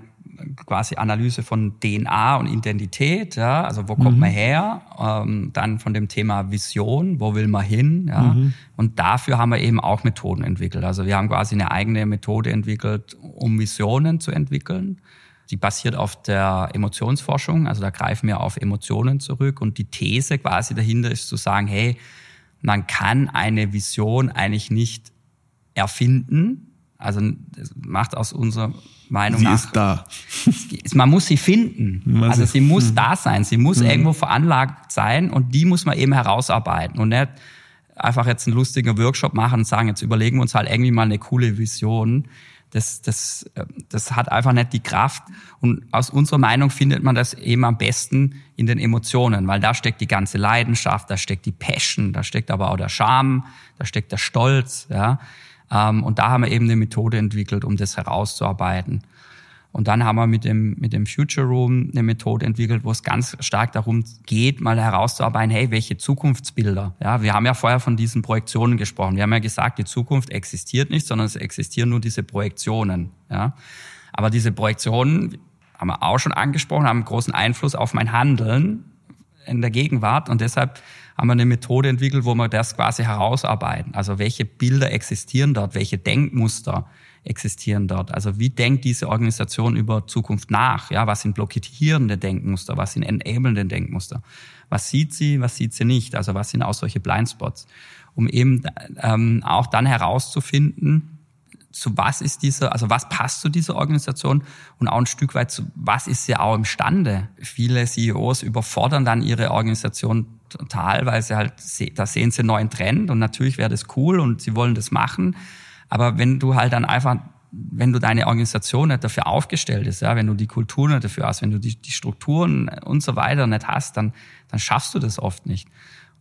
quasi Analyse von DNA und Identität, ja, also wo kommt mhm. man her, ähm, dann von dem Thema Vision, wo will man hin, ja, mhm. und dafür haben wir eben auch Methoden entwickelt. Also wir haben quasi eine eigene Methode entwickelt, um Visionen zu entwickeln. Die basiert auf der Emotionsforschung, also da greifen wir auf Emotionen zurück und die These quasi dahinter ist zu sagen, hey, man kann eine Vision eigentlich nicht erfinden, also macht aus unserer Meinung sie nach. Sie ist da. Man muss sie finden. Man also sie muss mhm. da sein. Sie muss mhm. irgendwo veranlagt sein und die muss man eben herausarbeiten und nicht einfach jetzt einen lustigen Workshop machen und sagen, jetzt überlegen wir uns halt irgendwie mal eine coole Vision. Das, das, das hat einfach nicht die Kraft. Und aus unserer Meinung findet man das eben am besten in den Emotionen, weil da steckt die ganze Leidenschaft, da steckt die Passion, da steckt aber auch der Charme, da steckt der Stolz, ja. Ähm, und da haben wir eben eine Methode entwickelt, um das herauszuarbeiten. Und dann haben wir mit dem, mit dem Future Room eine Methode entwickelt, wo es ganz stark darum geht, mal herauszuarbeiten, hey, welche Zukunftsbilder? Ja, wir haben ja vorher von diesen Projektionen gesprochen. Wir haben ja gesagt, die Zukunft existiert nicht, sondern es existieren nur diese Projektionen. Ja, aber diese Projektionen haben wir auch schon angesprochen, haben großen Einfluss auf mein Handeln in der Gegenwart und deshalb haben wir eine Methode entwickelt, wo wir das quasi herausarbeiten. Also welche Bilder existieren dort, welche Denkmuster existieren dort. Also wie denkt diese Organisation über Zukunft nach? Ja, was sind blockierende Denkmuster? Was sind enablende Denkmuster? Was sieht sie? Was sieht sie nicht? Also was sind auch solche Blindspots? Um eben ähm, auch dann herauszufinden, zu was ist diese, also was passt zu dieser Organisation und auch ein Stück weit zu was ist sie auch imstande. Viele CEOs überfordern dann ihre Organisation total, weil sie halt, da sehen sie einen neuen Trend und natürlich wäre das cool und sie wollen das machen. Aber wenn du halt dann einfach, wenn du deine Organisation nicht dafür aufgestellt ist, ja, wenn du die Kultur nicht dafür hast, wenn du die, die Strukturen und so weiter nicht hast, dann, dann schaffst du das oft nicht.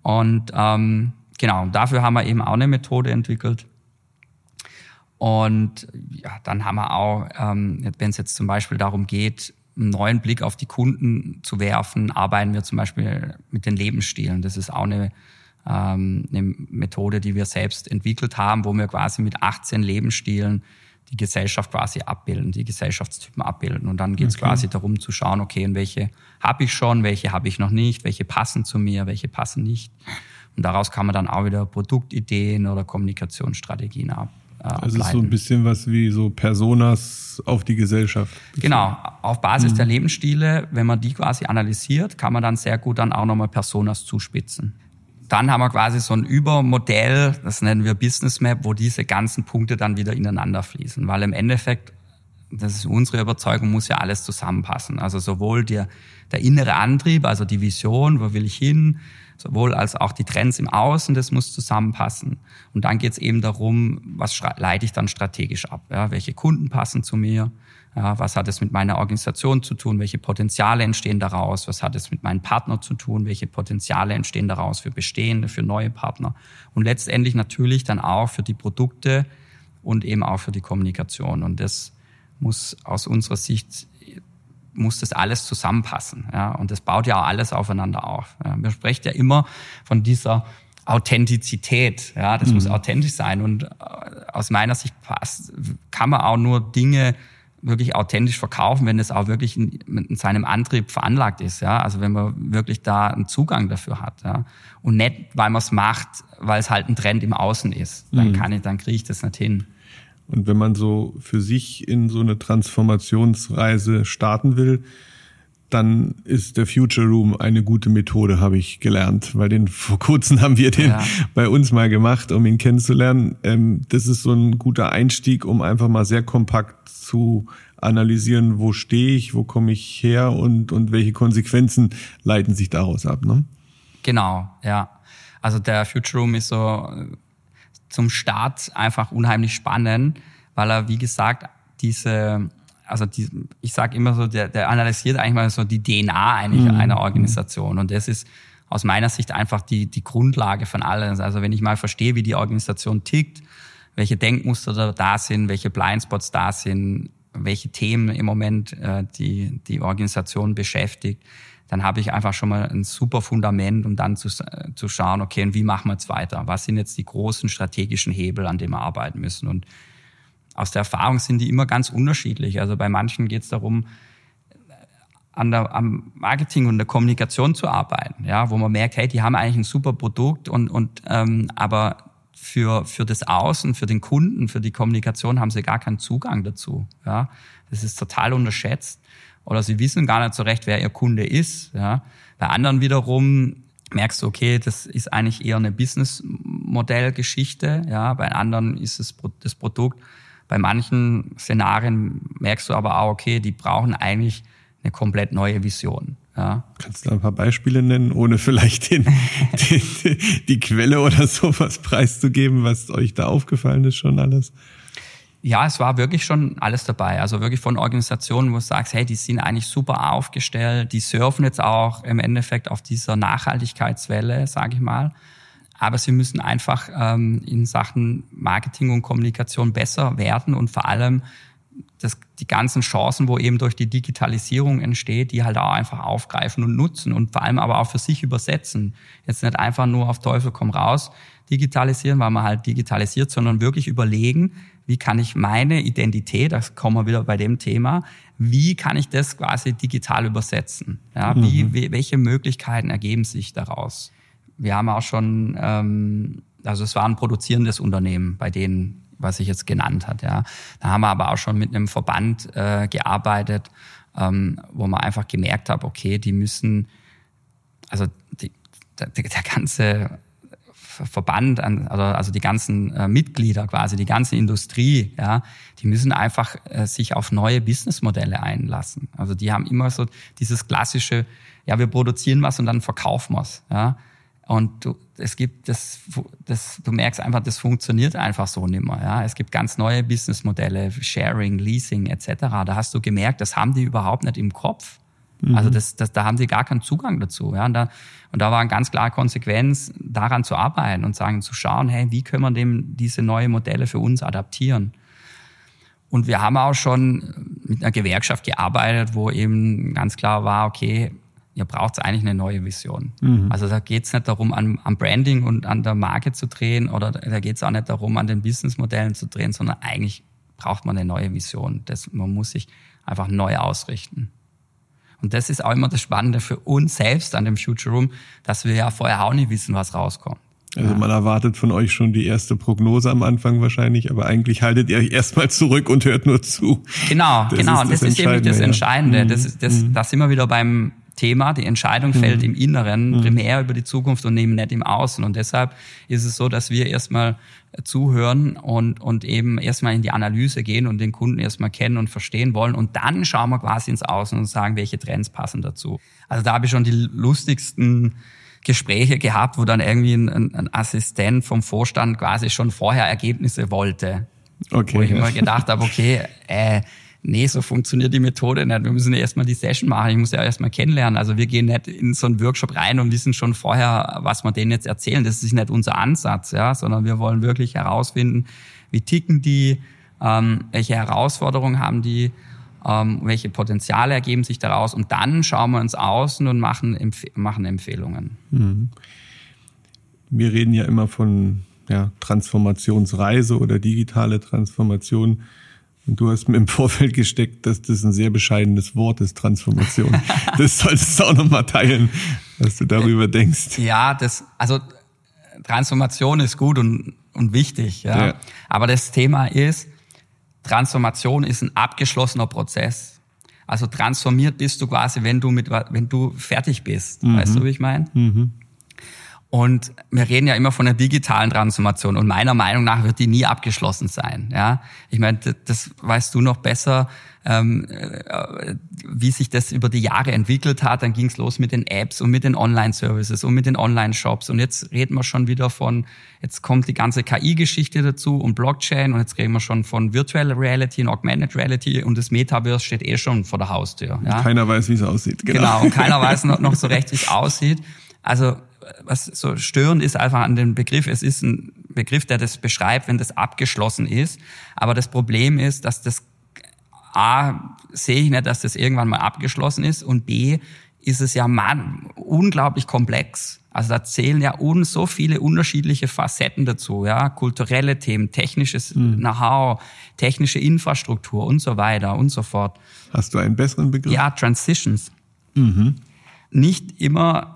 Und ähm, genau, dafür haben wir eben auch eine Methode entwickelt, und ja, dann haben wir auch, ähm, wenn es jetzt zum Beispiel darum geht, einen neuen Blick auf die Kunden zu werfen, arbeiten wir zum Beispiel mit den Lebensstilen. Das ist auch eine, ähm, eine Methode, die wir selbst entwickelt haben, wo wir quasi mit 18 Lebensstilen die Gesellschaft quasi abbilden, die Gesellschaftstypen abbilden. Und dann geht es okay. quasi darum zu schauen, okay, und welche habe ich schon, welche habe ich noch nicht, welche passen zu mir, welche passen nicht. Und daraus kann man dann auch wieder Produktideen oder Kommunikationsstrategien ab, äh, also ist so ein bisschen was wie so Personas auf die Gesellschaft. Genau, auf Basis mhm. der Lebensstile, wenn man die quasi analysiert, kann man dann sehr gut dann auch nochmal Personas zuspitzen. Dann haben wir quasi so ein Übermodell, das nennen wir Business Map, wo diese ganzen Punkte dann wieder ineinander fließen. Weil im Endeffekt, das ist unsere Überzeugung, muss ja alles zusammenpassen. Also sowohl der, der innere Antrieb, also die Vision, wo will ich hin, sowohl als auch die Trends im Außen, das muss zusammenpassen. Und dann geht es eben darum, was leite ich dann strategisch ab? Ja, welche Kunden passen zu mir? Ja, was hat es mit meiner Organisation zu tun? Welche Potenziale entstehen daraus? Was hat es mit meinen Partnern zu tun? Welche Potenziale entstehen daraus für bestehende, für neue Partner? Und letztendlich natürlich dann auch für die Produkte und eben auch für die Kommunikation. Und das muss aus unserer Sicht muss das alles zusammenpassen. Ja? Und das baut ja auch alles aufeinander auf. Ja? Man spricht ja immer von dieser Authentizität. Ja, das mhm. muss authentisch sein. Und äh, aus meiner Sicht passt, kann man auch nur Dinge wirklich authentisch verkaufen, wenn es auch wirklich in, in, seinem Antrieb veranlagt ist. Ja, also wenn man wirklich da einen Zugang dafür hat. Ja, und nicht, weil man es macht, weil es halt ein Trend im Außen ist. Dann mhm. kann ich, dann kriege ich das nicht hin. Und wenn man so für sich in so eine Transformationsreise starten will, dann ist der Future Room eine gute Methode, habe ich gelernt, weil den vor kurzem haben wir den ja. bei uns mal gemacht, um ihn kennenzulernen. Ähm, das ist so ein guter Einstieg, um einfach mal sehr kompakt zu analysieren, wo stehe ich, wo komme ich her und, und welche Konsequenzen leiten sich daraus ab. Ne? Genau, ja. Also der Future Room ist so zum Start einfach unheimlich spannend, weil er, wie gesagt, diese, also die, ich sage immer so, der, der analysiert eigentlich mal so die DNA eigentlich mhm. einer Organisation. Und das ist aus meiner Sicht einfach die, die Grundlage von allem. Also wenn ich mal verstehe, wie die Organisation tickt, welche Denkmuster da, da sind, welche Blindspots da sind, welche Themen im Moment äh, die, die Organisation beschäftigt, dann habe ich einfach schon mal ein super Fundament, um dann zu, zu schauen, okay, und wie machen wir jetzt weiter? Was sind jetzt die großen strategischen Hebel, an denen wir arbeiten müssen? Und aus der Erfahrung sind die immer ganz unterschiedlich. Also bei manchen geht es darum, an der, am Marketing und der Kommunikation zu arbeiten, ja, wo man merkt, hey, die haben eigentlich ein super Produkt und, und ähm, aber für, für das Außen, für den Kunden, für die Kommunikation haben sie gar keinen Zugang dazu. Ja. Das ist total unterschätzt oder sie wissen gar nicht so recht, wer ihr Kunde ist. Ja. Bei anderen wiederum merkst du, okay, das ist eigentlich eher eine Businessmodellgeschichte. Ja. Bei anderen ist es das Produkt. Bei manchen Szenarien merkst du aber auch, okay, die brauchen eigentlich eine komplett neue Vision. Ja. Kannst du ein paar Beispiele nennen, ohne vielleicht den, den, die Quelle oder sowas preiszugeben, was euch da aufgefallen ist schon alles? Ja, es war wirklich schon alles dabei. Also wirklich von Organisationen, wo du sagst, hey, die sind eigentlich super aufgestellt, die surfen jetzt auch im Endeffekt auf dieser Nachhaltigkeitswelle, sage ich mal. Aber sie müssen einfach ähm, in Sachen Marketing und Kommunikation besser werden und vor allem das, die ganzen Chancen, wo eben durch die Digitalisierung entsteht, die halt auch einfach aufgreifen und nutzen und vor allem aber auch für sich übersetzen. Jetzt nicht einfach nur auf Teufel komm raus digitalisieren, weil man halt digitalisiert, sondern wirklich überlegen, wie kann ich meine Identität, das kommen wir wieder bei dem Thema, wie kann ich das quasi digital übersetzen? Ja, wie, mhm. wie, welche Möglichkeiten ergeben sich daraus? Wir haben auch schon, ähm, also es war ein produzierendes Unternehmen, bei denen, was ich jetzt genannt hat. Ja, da haben wir aber auch schon mit einem Verband äh, gearbeitet, ähm, wo man einfach gemerkt hat, okay, die müssen, also die, der, der ganze Verband, also, also die ganzen äh, Mitglieder quasi, die ganze Industrie, ja, die müssen einfach äh, sich auf neue Businessmodelle einlassen. Also die haben immer so dieses klassische, ja, wir produzieren was und dann verkaufen wir es, ja. Und du, es gibt das, das, du merkst einfach, das funktioniert einfach so nicht mehr. Ja? Es gibt ganz neue Businessmodelle, Sharing, Leasing etc. Da hast du gemerkt, das haben die überhaupt nicht im Kopf. Mhm. Also das, das, da haben die gar keinen Zugang dazu. Ja? Und, da, und da war eine ganz klare Konsequenz, daran zu arbeiten und sagen, zu schauen, hey, wie können wir dem diese neue Modelle für uns adaptieren? Und wir haben auch schon mit einer Gewerkschaft gearbeitet, wo eben ganz klar war, okay, ihr braucht eigentlich eine neue Vision. Mhm. Also da geht es nicht darum, an, am Branding und an der Marke zu drehen oder da geht es auch nicht darum, an den Businessmodellen zu drehen, sondern eigentlich braucht man eine neue Vision. Das, man muss sich einfach neu ausrichten. Und das ist auch immer das Spannende für uns selbst an dem Future Room, dass wir ja vorher auch nicht wissen, was rauskommt. Also man erwartet von euch schon die erste Prognose am Anfang wahrscheinlich, aber eigentlich haltet ihr euch erstmal zurück und hört nur zu. Genau, das genau. Und das, das ist eben das Entscheidende. Ja. Das, das, mhm. das sind wir wieder beim Thema. Die Entscheidung fällt mhm. im Inneren mhm. primär über die Zukunft und eben nicht im Außen. Und deshalb ist es so, dass wir erstmal zuhören und, und eben erstmal in die Analyse gehen und den Kunden erstmal kennen und verstehen wollen. Und dann schauen wir quasi ins Außen und sagen, welche Trends passen dazu. Also da habe ich schon die lustigsten Gespräche gehabt, wo dann irgendwie ein, ein Assistent vom Vorstand quasi schon vorher Ergebnisse wollte. Okay. Wo ich immer gedacht habe, okay, äh, nee, so funktioniert die Methode nicht. Wir müssen ja erstmal die Session machen. Ich muss ja erstmal kennenlernen. Also wir gehen nicht in so einen Workshop rein und wissen schon vorher, was wir denen jetzt erzählen. Das ist nicht unser Ansatz, ja, sondern wir wollen wirklich herausfinden, wie ticken die, ähm, welche Herausforderungen haben die, ähm, welche Potenziale ergeben sich daraus. Und dann schauen wir uns außen und machen, Empf machen Empfehlungen. Mhm. Wir reden ja immer von ja, Transformationsreise oder digitale Transformation. Und du hast mir im Vorfeld gesteckt, dass das ein sehr bescheidenes Wort ist, Transformation. das solltest du auch nochmal teilen, was du darüber denkst. Ja, das, also Transformation ist gut und, und wichtig, ja. ja. Aber das Thema ist, Transformation ist ein abgeschlossener Prozess. Also transformiert bist du quasi, wenn du mit, wenn du fertig bist. Mhm. Weißt du, wie ich meine? Mhm. Und wir reden ja immer von der digitalen Transformation und meiner Meinung nach wird die nie abgeschlossen sein. Ja, ich meine, das weißt du noch besser, ähm, äh, wie sich das über die Jahre entwickelt hat. Dann ging es los mit den Apps und mit den Online-Services und mit den Online-Shops und jetzt reden wir schon wieder von, jetzt kommt die ganze KI-Geschichte dazu und Blockchain und jetzt reden wir schon von Virtual Reality und Augmented Reality und das Metaverse steht eh schon vor der Haustür. Ja? Keiner weiß, wie es aussieht. Genau. genau, und keiner weiß noch, noch so recht, wie es aussieht. Also was so störend ist einfach an dem Begriff, es ist ein Begriff, der das beschreibt, wenn das abgeschlossen ist. Aber das Problem ist, dass das A, sehe ich nicht, dass das irgendwann mal abgeschlossen ist und B, ist es ja man, unglaublich komplex. Also da zählen ja un, so viele unterschiedliche Facetten dazu, ja, kulturelle Themen, technisches mhm. Know-how, technische Infrastruktur und so weiter und so fort. Hast du einen besseren Begriff? Ja, Transitions. Mhm. Nicht immer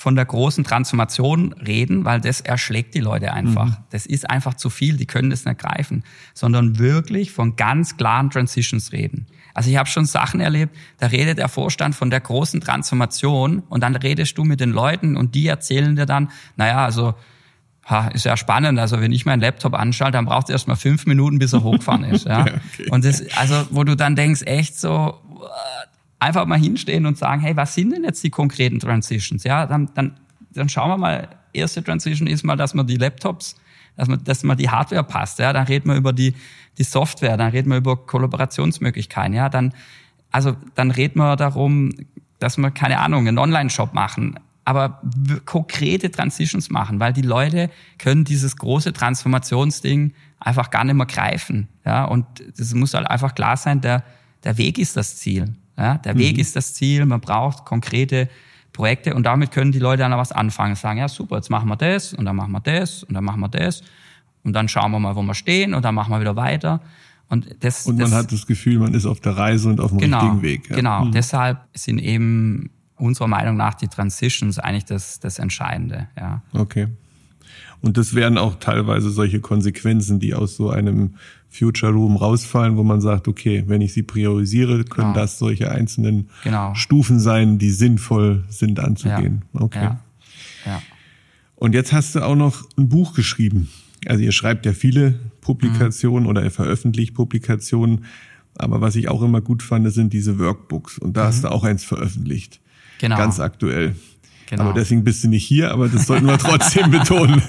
von der großen Transformation reden, weil das erschlägt die Leute einfach. Mhm. Das ist einfach zu viel, die können das nicht greifen, sondern wirklich von ganz klaren Transitions reden. Also ich habe schon Sachen erlebt, da redet der Vorstand von der großen Transformation und dann redest du mit den Leuten und die erzählen dir dann, naja, also ha, ist ja spannend. Also wenn ich meinen Laptop anschalte, dann braucht es erst mal fünf Minuten, bis er hochgefahren ist. Ja? okay. Und das, also wo du dann denkst, echt so, einfach mal hinstehen und sagen, hey, was sind denn jetzt die konkreten Transitions? Ja, dann, dann, dann schauen wir mal, erste Transition ist mal, dass man die Laptops, dass man, dass man die Hardware passt. Ja, dann reden wir über die, die Software, dann reden wir über Kollaborationsmöglichkeiten. Ja, dann, also, dann reden wir darum, dass wir, keine Ahnung, einen Online-Shop machen, aber konkrete Transitions machen, weil die Leute können dieses große Transformationsding einfach gar nicht mehr greifen. Ja, und das muss halt einfach klar sein, der, der Weg ist das Ziel. Ja, der Weg mhm. ist das Ziel, man braucht konkrete Projekte und damit können die Leute dann was anfangen. Sagen, ja super, jetzt machen wir das und dann machen wir das und dann machen wir das. Und dann schauen wir mal, wo wir stehen und dann machen wir wieder weiter. Und, das, und man das, hat das Gefühl, man ist auf der Reise und auf dem genau, richtigen Weg. Ja. Genau, mhm. deshalb sind eben unserer Meinung nach die Transitions eigentlich das, das Entscheidende. Ja. Okay. Und das wären auch teilweise solche Konsequenzen, die aus so einem Future Room rausfallen, wo man sagt, okay, wenn ich sie priorisiere, können genau. das solche einzelnen genau. Stufen sein, die sinnvoll sind anzugehen. Ja. Okay. Ja. ja. Und jetzt hast du auch noch ein Buch geschrieben. Also ihr schreibt ja viele Publikationen mhm. oder ihr veröffentlicht Publikationen. Aber was ich auch immer gut fand, sind diese Workbooks. Und da mhm. hast du auch eins veröffentlicht. Genau. Ganz aktuell. Genau. Aber deswegen bist du nicht hier, aber das sollten wir trotzdem betonen.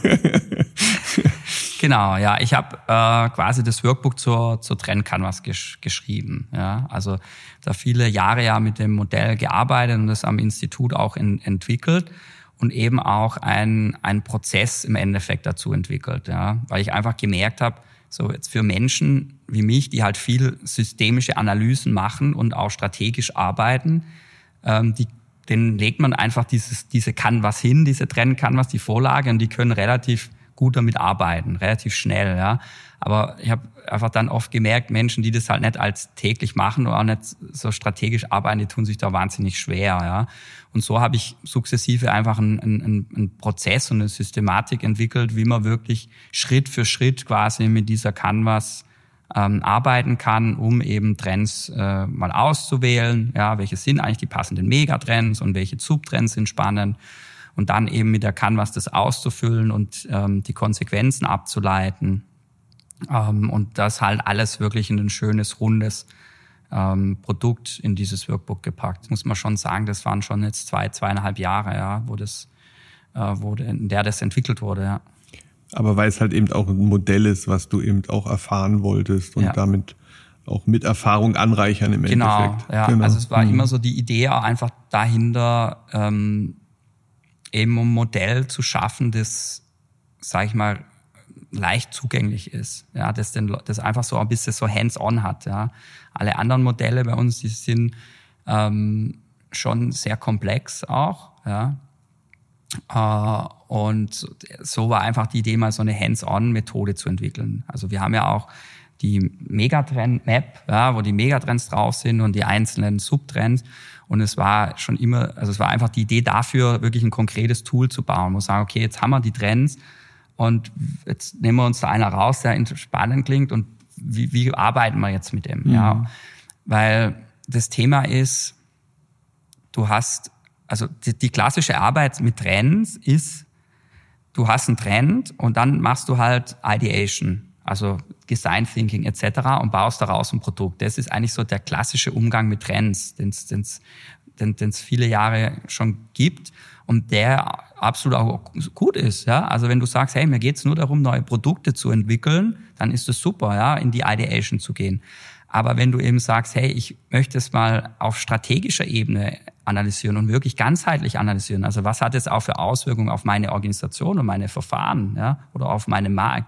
Genau, ja, ich habe äh, quasi das Workbook zur, zur Trend Canvas gesch geschrieben. Ja, also da viele Jahre ja mit dem Modell gearbeitet und das am Institut auch in, entwickelt und eben auch ein, ein Prozess im Endeffekt dazu entwickelt, ja, weil ich einfach gemerkt habe, so jetzt für Menschen wie mich, die halt viel systemische Analysen machen und auch strategisch arbeiten, ähm, die den legt man einfach dieses, diese Canvas hin, diese Trend Canvas, die Vorlage und die können relativ gut damit arbeiten, relativ schnell, ja. Aber ich habe einfach dann oft gemerkt, Menschen, die das halt nicht als täglich machen oder auch nicht so strategisch arbeiten, die tun sich da wahnsinnig schwer, ja. Und so habe ich sukzessive einfach einen, einen, einen Prozess und eine Systematik entwickelt, wie man wirklich Schritt für Schritt quasi mit dieser Canvas ähm, arbeiten kann, um eben Trends äh, mal auszuwählen. Ja, welche sind eigentlich die passenden Megatrends und welche Subtrends sind spannend und dann eben mit der Canvas das auszufüllen und ähm, die Konsequenzen abzuleiten. Ähm, und das halt alles wirklich in ein schönes, rundes ähm, Produkt in dieses Workbook gepackt. Muss man schon sagen, das waren schon jetzt zwei, zweieinhalb Jahre, ja, wo das, äh, wo in der das entwickelt wurde, ja. Aber weil es halt eben auch ein Modell ist, was du eben auch erfahren wolltest und ja. damit auch mit Erfahrung anreichern im genau, Endeffekt. Ja, genau, also es war mhm. immer so die Idee einfach dahinter, ähm, eben ein Modell zu schaffen, das, sag ich mal, leicht zugänglich ist, ja, das, den, das einfach so ein bisschen so hands-on hat, ja. Alle anderen Modelle bei uns, die sind ähm, schon sehr komplex auch, ja. Äh, und so war einfach die Idee, mal so eine Hands-on-Methode zu entwickeln. Also wir haben ja auch die Megatrend-Map, ja, wo die Megatrends drauf sind und die einzelnen Subtrends. Und es war schon immer, also es war einfach die Idee dafür, wirklich ein konkretes Tool zu bauen, wo wir sagen, okay, jetzt haben wir die Trends und jetzt nehmen wir uns da einer raus, der spannend klingt und wie, wie arbeiten wir jetzt mit dem? Mhm. Ja, weil das Thema ist, du hast, also die, die klassische Arbeit mit Trends ist, du hast einen Trend und dann machst du halt Ideation also Design Thinking etc. und baust daraus ein Produkt. Das ist eigentlich so der klassische Umgang mit Trends, den es viele Jahre schon gibt und der absolut auch gut ist. Ja? Also wenn du sagst, hey, mir geht's nur darum, neue Produkte zu entwickeln, dann ist es super, ja, in die Ideation zu gehen. Aber wenn du eben sagst, hey, ich möchte es mal auf strategischer Ebene analysieren und wirklich ganzheitlich analysieren, also was hat es auch für Auswirkungen auf meine Organisation und meine Verfahren ja, oder auf meinen Markt,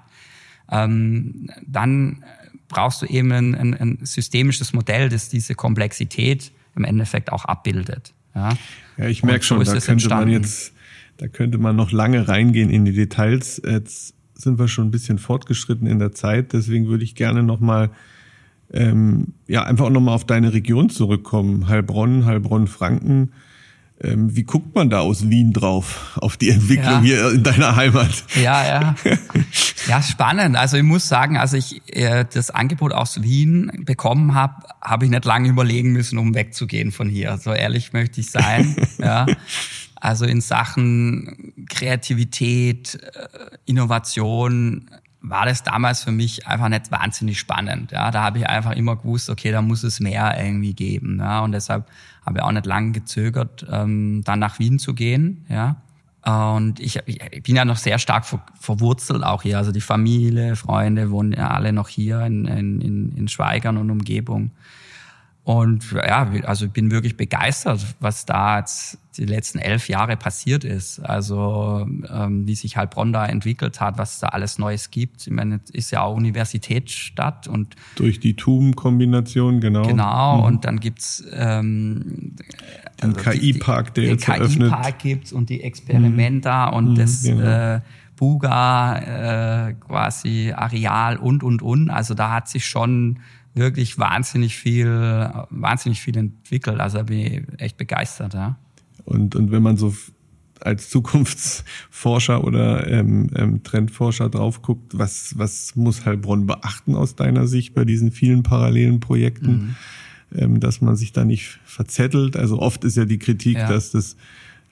ähm, dann brauchst du eben ein, ein, ein, systemisches Modell, das diese Komplexität im Endeffekt auch abbildet. Ja, ja ich merke schon, da könnte entstanden. man jetzt, da könnte man noch lange reingehen in die Details. Jetzt sind wir schon ein bisschen fortgeschritten in der Zeit, deswegen würde ich gerne noch mal ähm, ja einfach auch noch mal auf deine Region zurückkommen, Heilbronn, Heilbronn-Franken. Ähm, wie guckt man da aus Wien drauf, auf die Entwicklung ja. hier in deiner Heimat? Ja, ja. Ja, spannend. Also ich muss sagen, als ich äh, das Angebot aus Wien bekommen habe, habe ich nicht lange überlegen müssen, um wegzugehen von hier. So ehrlich möchte ich sein. ja. Also in Sachen Kreativität, äh, Innovation war das damals für mich einfach nicht wahnsinnig spannend. Ja, da habe ich einfach immer gewusst, okay, da muss es mehr irgendwie geben. Ja, und deshalb habe ich auch nicht lange gezögert, ähm, dann nach Wien zu gehen. Ja, und ich, ich bin ja noch sehr stark ver, verwurzelt auch hier. Also die Familie, Freunde wohnen ja alle noch hier in, in, in Schweigern und Umgebung. Und ja, also ich bin wirklich begeistert, was da jetzt die letzten elf Jahre passiert ist. Also ähm, wie sich Heilbronn da entwickelt hat, was da alles Neues gibt. Ich meine, es ist ja auch Universitätsstadt und durch die TUM-Kombination genau. Genau. Mhm. Und dann gibt's ähm, den also KI-Park, der den jetzt eröffnet. Den KI-Park gibt's und die Experimenta mhm. und mhm, das genau. äh, Buga äh, quasi Areal und und und. Also da hat sich schon wirklich wahnsinnig viel, wahnsinnig viel entwickelt. Also da bin ich echt begeistert, ja. Und, und wenn man so als Zukunftsforscher oder ähm, ähm, Trendforscher drauf guckt, was, was muss Heilbronn beachten aus deiner Sicht bei diesen vielen parallelen Projekten, mhm. ähm, dass man sich da nicht verzettelt? Also oft ist ja die Kritik, ja. dass das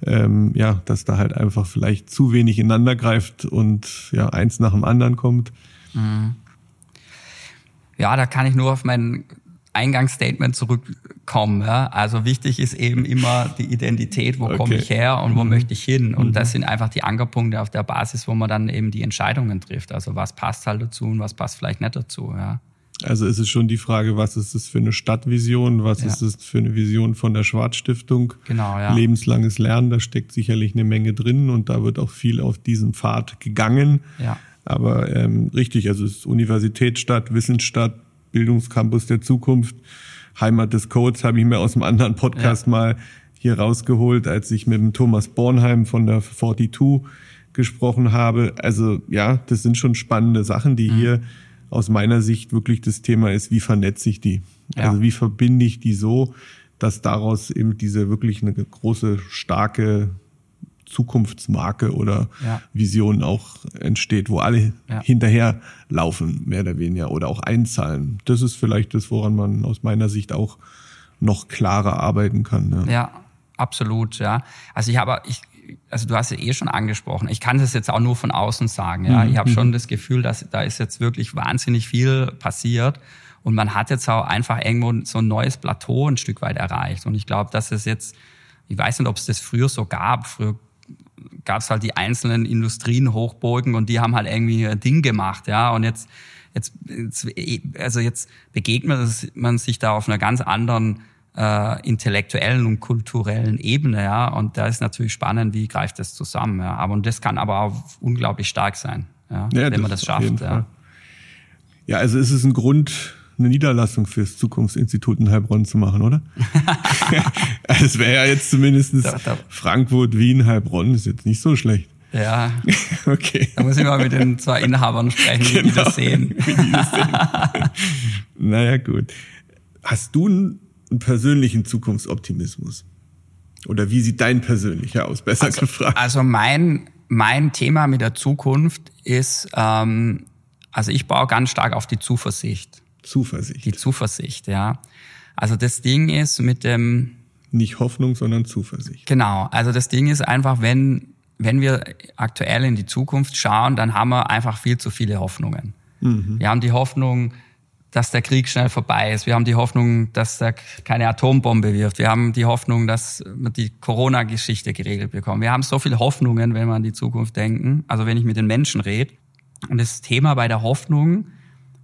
ähm, ja, dass da halt einfach vielleicht zu wenig ineinander greift und ja, eins nach dem anderen kommt. Mhm. Ja, da kann ich nur auf mein Eingangsstatement zurückkommen. Ja? Also wichtig ist eben immer die Identität, wo okay. komme ich her und wo mhm. möchte ich hin. Und mhm. das sind einfach die Ankerpunkte auf der Basis, wo man dann eben die Entscheidungen trifft. Also was passt halt dazu und was passt vielleicht nicht dazu. Ja? Also ist es schon die Frage, was ist das für eine Stadtvision, was ja. ist das für eine Vision von der Schwarzstiftung? Genau, ja. Lebenslanges Lernen, da steckt sicherlich eine Menge drin und da wird auch viel auf diesem Pfad gegangen. Ja. Aber ähm, richtig, also es ist Universitätsstadt, Wissensstadt, Bildungscampus der Zukunft, Heimat des Codes, habe ich mir aus einem anderen Podcast ja. mal hier rausgeholt, als ich mit dem Thomas Bornheim von der 42 gesprochen habe. Also ja, das sind schon spannende Sachen, die mhm. hier aus meiner Sicht wirklich das Thema ist, wie vernetze ich die? Ja. Also wie verbinde ich die so, dass daraus eben diese wirklich eine große, starke Zukunftsmarke oder ja. Vision auch entsteht, wo alle ja. hinterher laufen, mehr oder weniger, oder auch einzahlen. Das ist vielleicht das, woran man aus meiner Sicht auch noch klarer arbeiten kann. Ja, ja absolut, ja. Also ich habe, ich, also du hast ja eh schon angesprochen, ich kann das jetzt auch nur von außen sagen, ja. Mhm. Ich habe schon mhm. das Gefühl, dass da ist jetzt wirklich wahnsinnig viel passiert. Und man hat jetzt auch einfach irgendwo so ein neues Plateau ein Stück weit erreicht. Und ich glaube, dass es jetzt, ich weiß nicht, ob es das früher so gab. Früher gab es halt die einzelnen Industrien hochburgen und die haben halt irgendwie ein Ding gemacht, ja. Und jetzt, jetzt, jetzt also jetzt begegnet man sich da auf einer ganz anderen äh, intellektuellen und kulturellen Ebene, ja. Und da ist natürlich spannend, wie greift das zusammen, ja. Aber und das kann aber auch unglaublich stark sein, ja, ja wenn man das schafft, ja. Ja, also ist es ein Grund, eine Niederlassung fürs Zukunftsinstitut in Heilbronn zu machen, oder? Es wäre ja jetzt zumindest Frankfurt, Wien, Heilbronn, ist jetzt nicht so schlecht. Ja. Okay. Da muss ich mal mit den zwei Inhabern sprechen, genau. wie die das sehen. Wie die das sehen. naja, gut. Hast du einen, einen persönlichen Zukunftsoptimismus? Oder wie sieht dein persönlicher aus? Besser also, gefragt. Also mein, mein Thema mit der Zukunft ist, ähm, also ich baue ganz stark auf die Zuversicht. Zuversicht. Die Zuversicht, ja. Also das Ding ist mit dem... Nicht Hoffnung, sondern Zuversicht. Genau. Also das Ding ist einfach, wenn, wenn wir aktuell in die Zukunft schauen, dann haben wir einfach viel zu viele Hoffnungen. Mhm. Wir haben die Hoffnung, dass der Krieg schnell vorbei ist. Wir haben die Hoffnung, dass er keine Atombombe wirft. Wir haben die Hoffnung, dass wir die Corona-Geschichte geregelt bekommen. Wir haben so viele Hoffnungen, wenn wir an die Zukunft denken. Also wenn ich mit den Menschen rede. Und das Thema bei der Hoffnung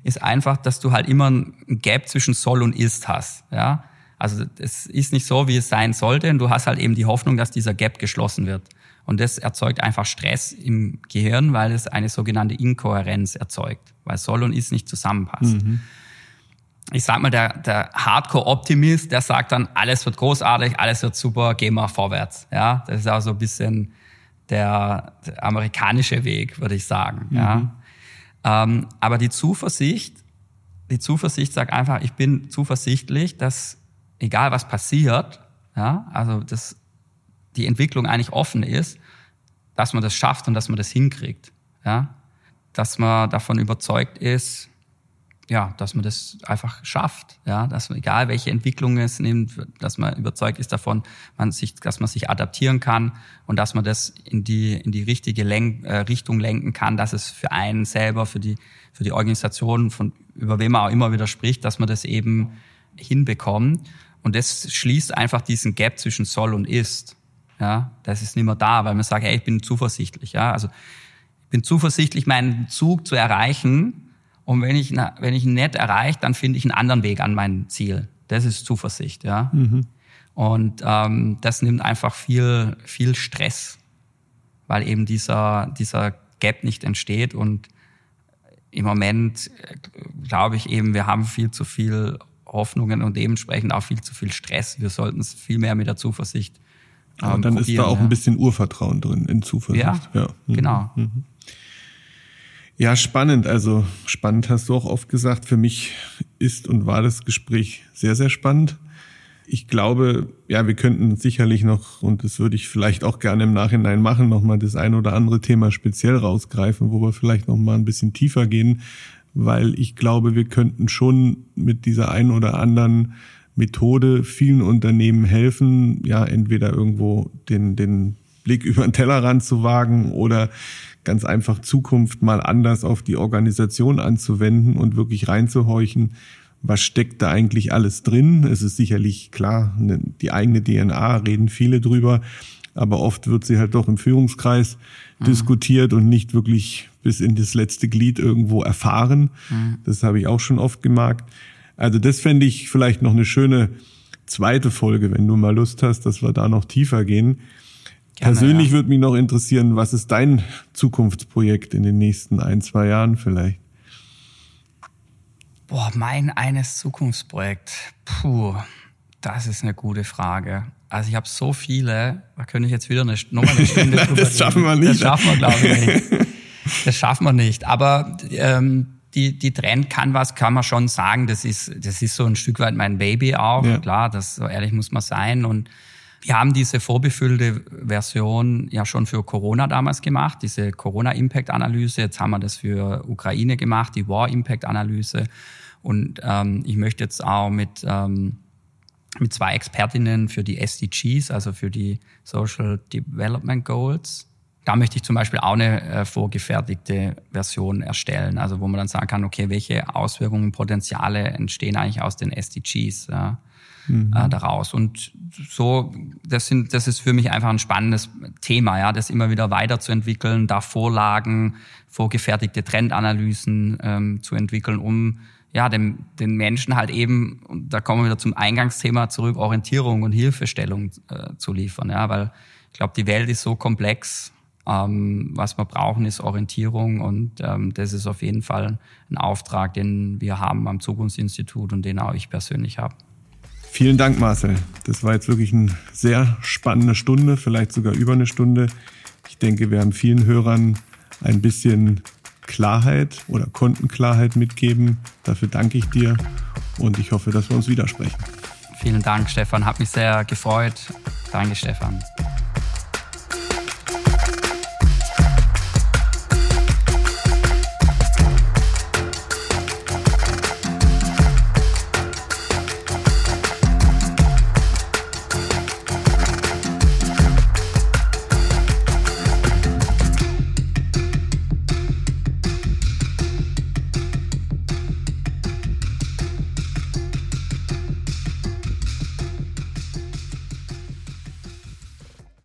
ist einfach, dass du halt immer ein Gap zwischen soll und ist hast. Ja? Also es ist nicht so, wie es sein sollte. Und du hast halt eben die Hoffnung, dass dieser Gap geschlossen wird. Und das erzeugt einfach Stress im Gehirn, weil es eine sogenannte Inkohärenz erzeugt, weil soll und ist nicht zusammenpasst. Mhm. Ich sag mal, der, der Hardcore-Optimist, der sagt dann, alles wird großartig, alles wird super, gehen wir vorwärts. Ja, das ist auch so ein bisschen der, der amerikanische Weg, würde ich sagen. Mhm. Ja. Ähm, aber die Zuversicht, die Zuversicht sagt einfach, ich bin zuversichtlich, dass egal was passiert, ja, also dass die Entwicklung eigentlich offen ist, dass man das schafft und dass man das hinkriegt, ja, dass man davon überzeugt ist, ja, dass man das einfach schafft, ja, dass man, egal welche Entwicklung es nimmt, dass man überzeugt ist davon, man sich, dass man sich adaptieren kann und dass man das in die in die richtige Lenk, äh, Richtung lenken kann, dass es für einen selber, für die für die Organisation, von über wem man auch immer wieder spricht, dass man das eben hinbekommt. Und das schließt einfach diesen Gap zwischen soll und ist, ja, das ist nicht mehr da, weil man sagt, hey, ich bin zuversichtlich, ja, also ich bin zuversichtlich, meinen Zug zu erreichen und wenn ich, wenn ich ihn nicht erreiche, dann finde ich einen anderen Weg an mein Ziel. Das ist Zuversicht, ja. Mhm. Und ähm, das nimmt einfach viel, viel Stress, weil eben dieser, dieser Gap nicht entsteht. Und im Moment äh, glaube ich eben, wir haben viel zu viel Hoffnungen und dementsprechend auch viel zu viel Stress. Wir sollten es viel mehr mit der Zuversicht. Ähm, Aber dann ist da auch ja. ein bisschen Urvertrauen drin in Zuversicht. Ja, ja. Mhm. genau. Mhm. Ja, spannend. Also spannend hast du auch oft gesagt. Für mich ist und war das Gespräch sehr, sehr spannend. Ich glaube, ja, wir könnten sicherlich noch, und das würde ich vielleicht auch gerne im Nachhinein machen, nochmal das ein oder andere Thema speziell rausgreifen, wo wir vielleicht nochmal ein bisschen tiefer gehen, weil ich glaube, wir könnten schon mit dieser ein oder anderen Methode vielen Unternehmen helfen, ja, entweder irgendwo den, den Blick über den Tellerrand zu wagen oder ganz einfach Zukunft mal anders auf die Organisation anzuwenden und wirklich reinzuhorchen, was steckt da eigentlich alles drin. Es ist sicherlich klar, ne, die eigene DNA reden viele drüber, aber oft wird sie halt doch im Führungskreis mhm. diskutiert und nicht wirklich bis in das letzte Glied irgendwo erfahren. Mhm. Das habe ich auch schon oft gemerkt. Also das fände ich vielleicht noch eine schöne zweite Folge, wenn du mal Lust hast, dass wir da noch tiefer gehen. Gerne, Persönlich ja. würde mich noch interessieren, was ist dein Zukunftsprojekt in den nächsten ein, zwei Jahren vielleicht? Boah, mein eines Zukunftsprojekt. Puh, das ist eine gute Frage. Also ich habe so viele, da könnte ich jetzt wieder eine, nochmal eine Stunde drüber Das schaffen wir nicht. Das schaffen wir, glaube ich, nicht. Das schaffen wir nicht. Aber ähm, die, die Trend kann was, kann man schon sagen. Das ist, das ist so ein Stück weit mein Baby auch. Ja. Klar, das so ehrlich muss man sein. Und wir haben diese vorbefüllte Version ja schon für Corona damals gemacht, diese Corona-Impact-Analyse. Jetzt haben wir das für Ukraine gemacht, die War-Impact-Analyse. Und ähm, ich möchte jetzt auch mit, ähm, mit zwei Expertinnen für die SDGs, also für die Social Development Goals. Da möchte ich zum Beispiel auch eine äh, vorgefertigte Version erstellen, also wo man dann sagen kann, okay, welche Auswirkungen, Potenziale entstehen eigentlich aus den SDGs. Ja mhm. äh, daraus. Und so, das sind, das ist für mich einfach ein spannendes Thema, ja, das immer wieder weiterzuentwickeln, da Vorlagen, vorgefertigte Trendanalysen ähm, zu entwickeln, um ja, dem, den Menschen halt eben, und da kommen wir wieder zum Eingangsthema zurück, Orientierung und Hilfestellung äh, zu liefern, ja, weil ich glaube, die Welt ist so komplex, ähm, was wir brauchen, ist Orientierung und ähm, das ist auf jeden Fall ein Auftrag, den wir haben am Zukunftsinstitut und den auch ich persönlich habe. Vielen Dank, Marcel. Das war jetzt wirklich eine sehr spannende Stunde, vielleicht sogar über eine Stunde. Ich denke, wir haben vielen Hörern ein bisschen Klarheit oder konnten Klarheit mitgeben. Dafür danke ich dir und ich hoffe, dass wir uns widersprechen. Vielen Dank, Stefan. Hat mich sehr gefreut. Danke, Stefan.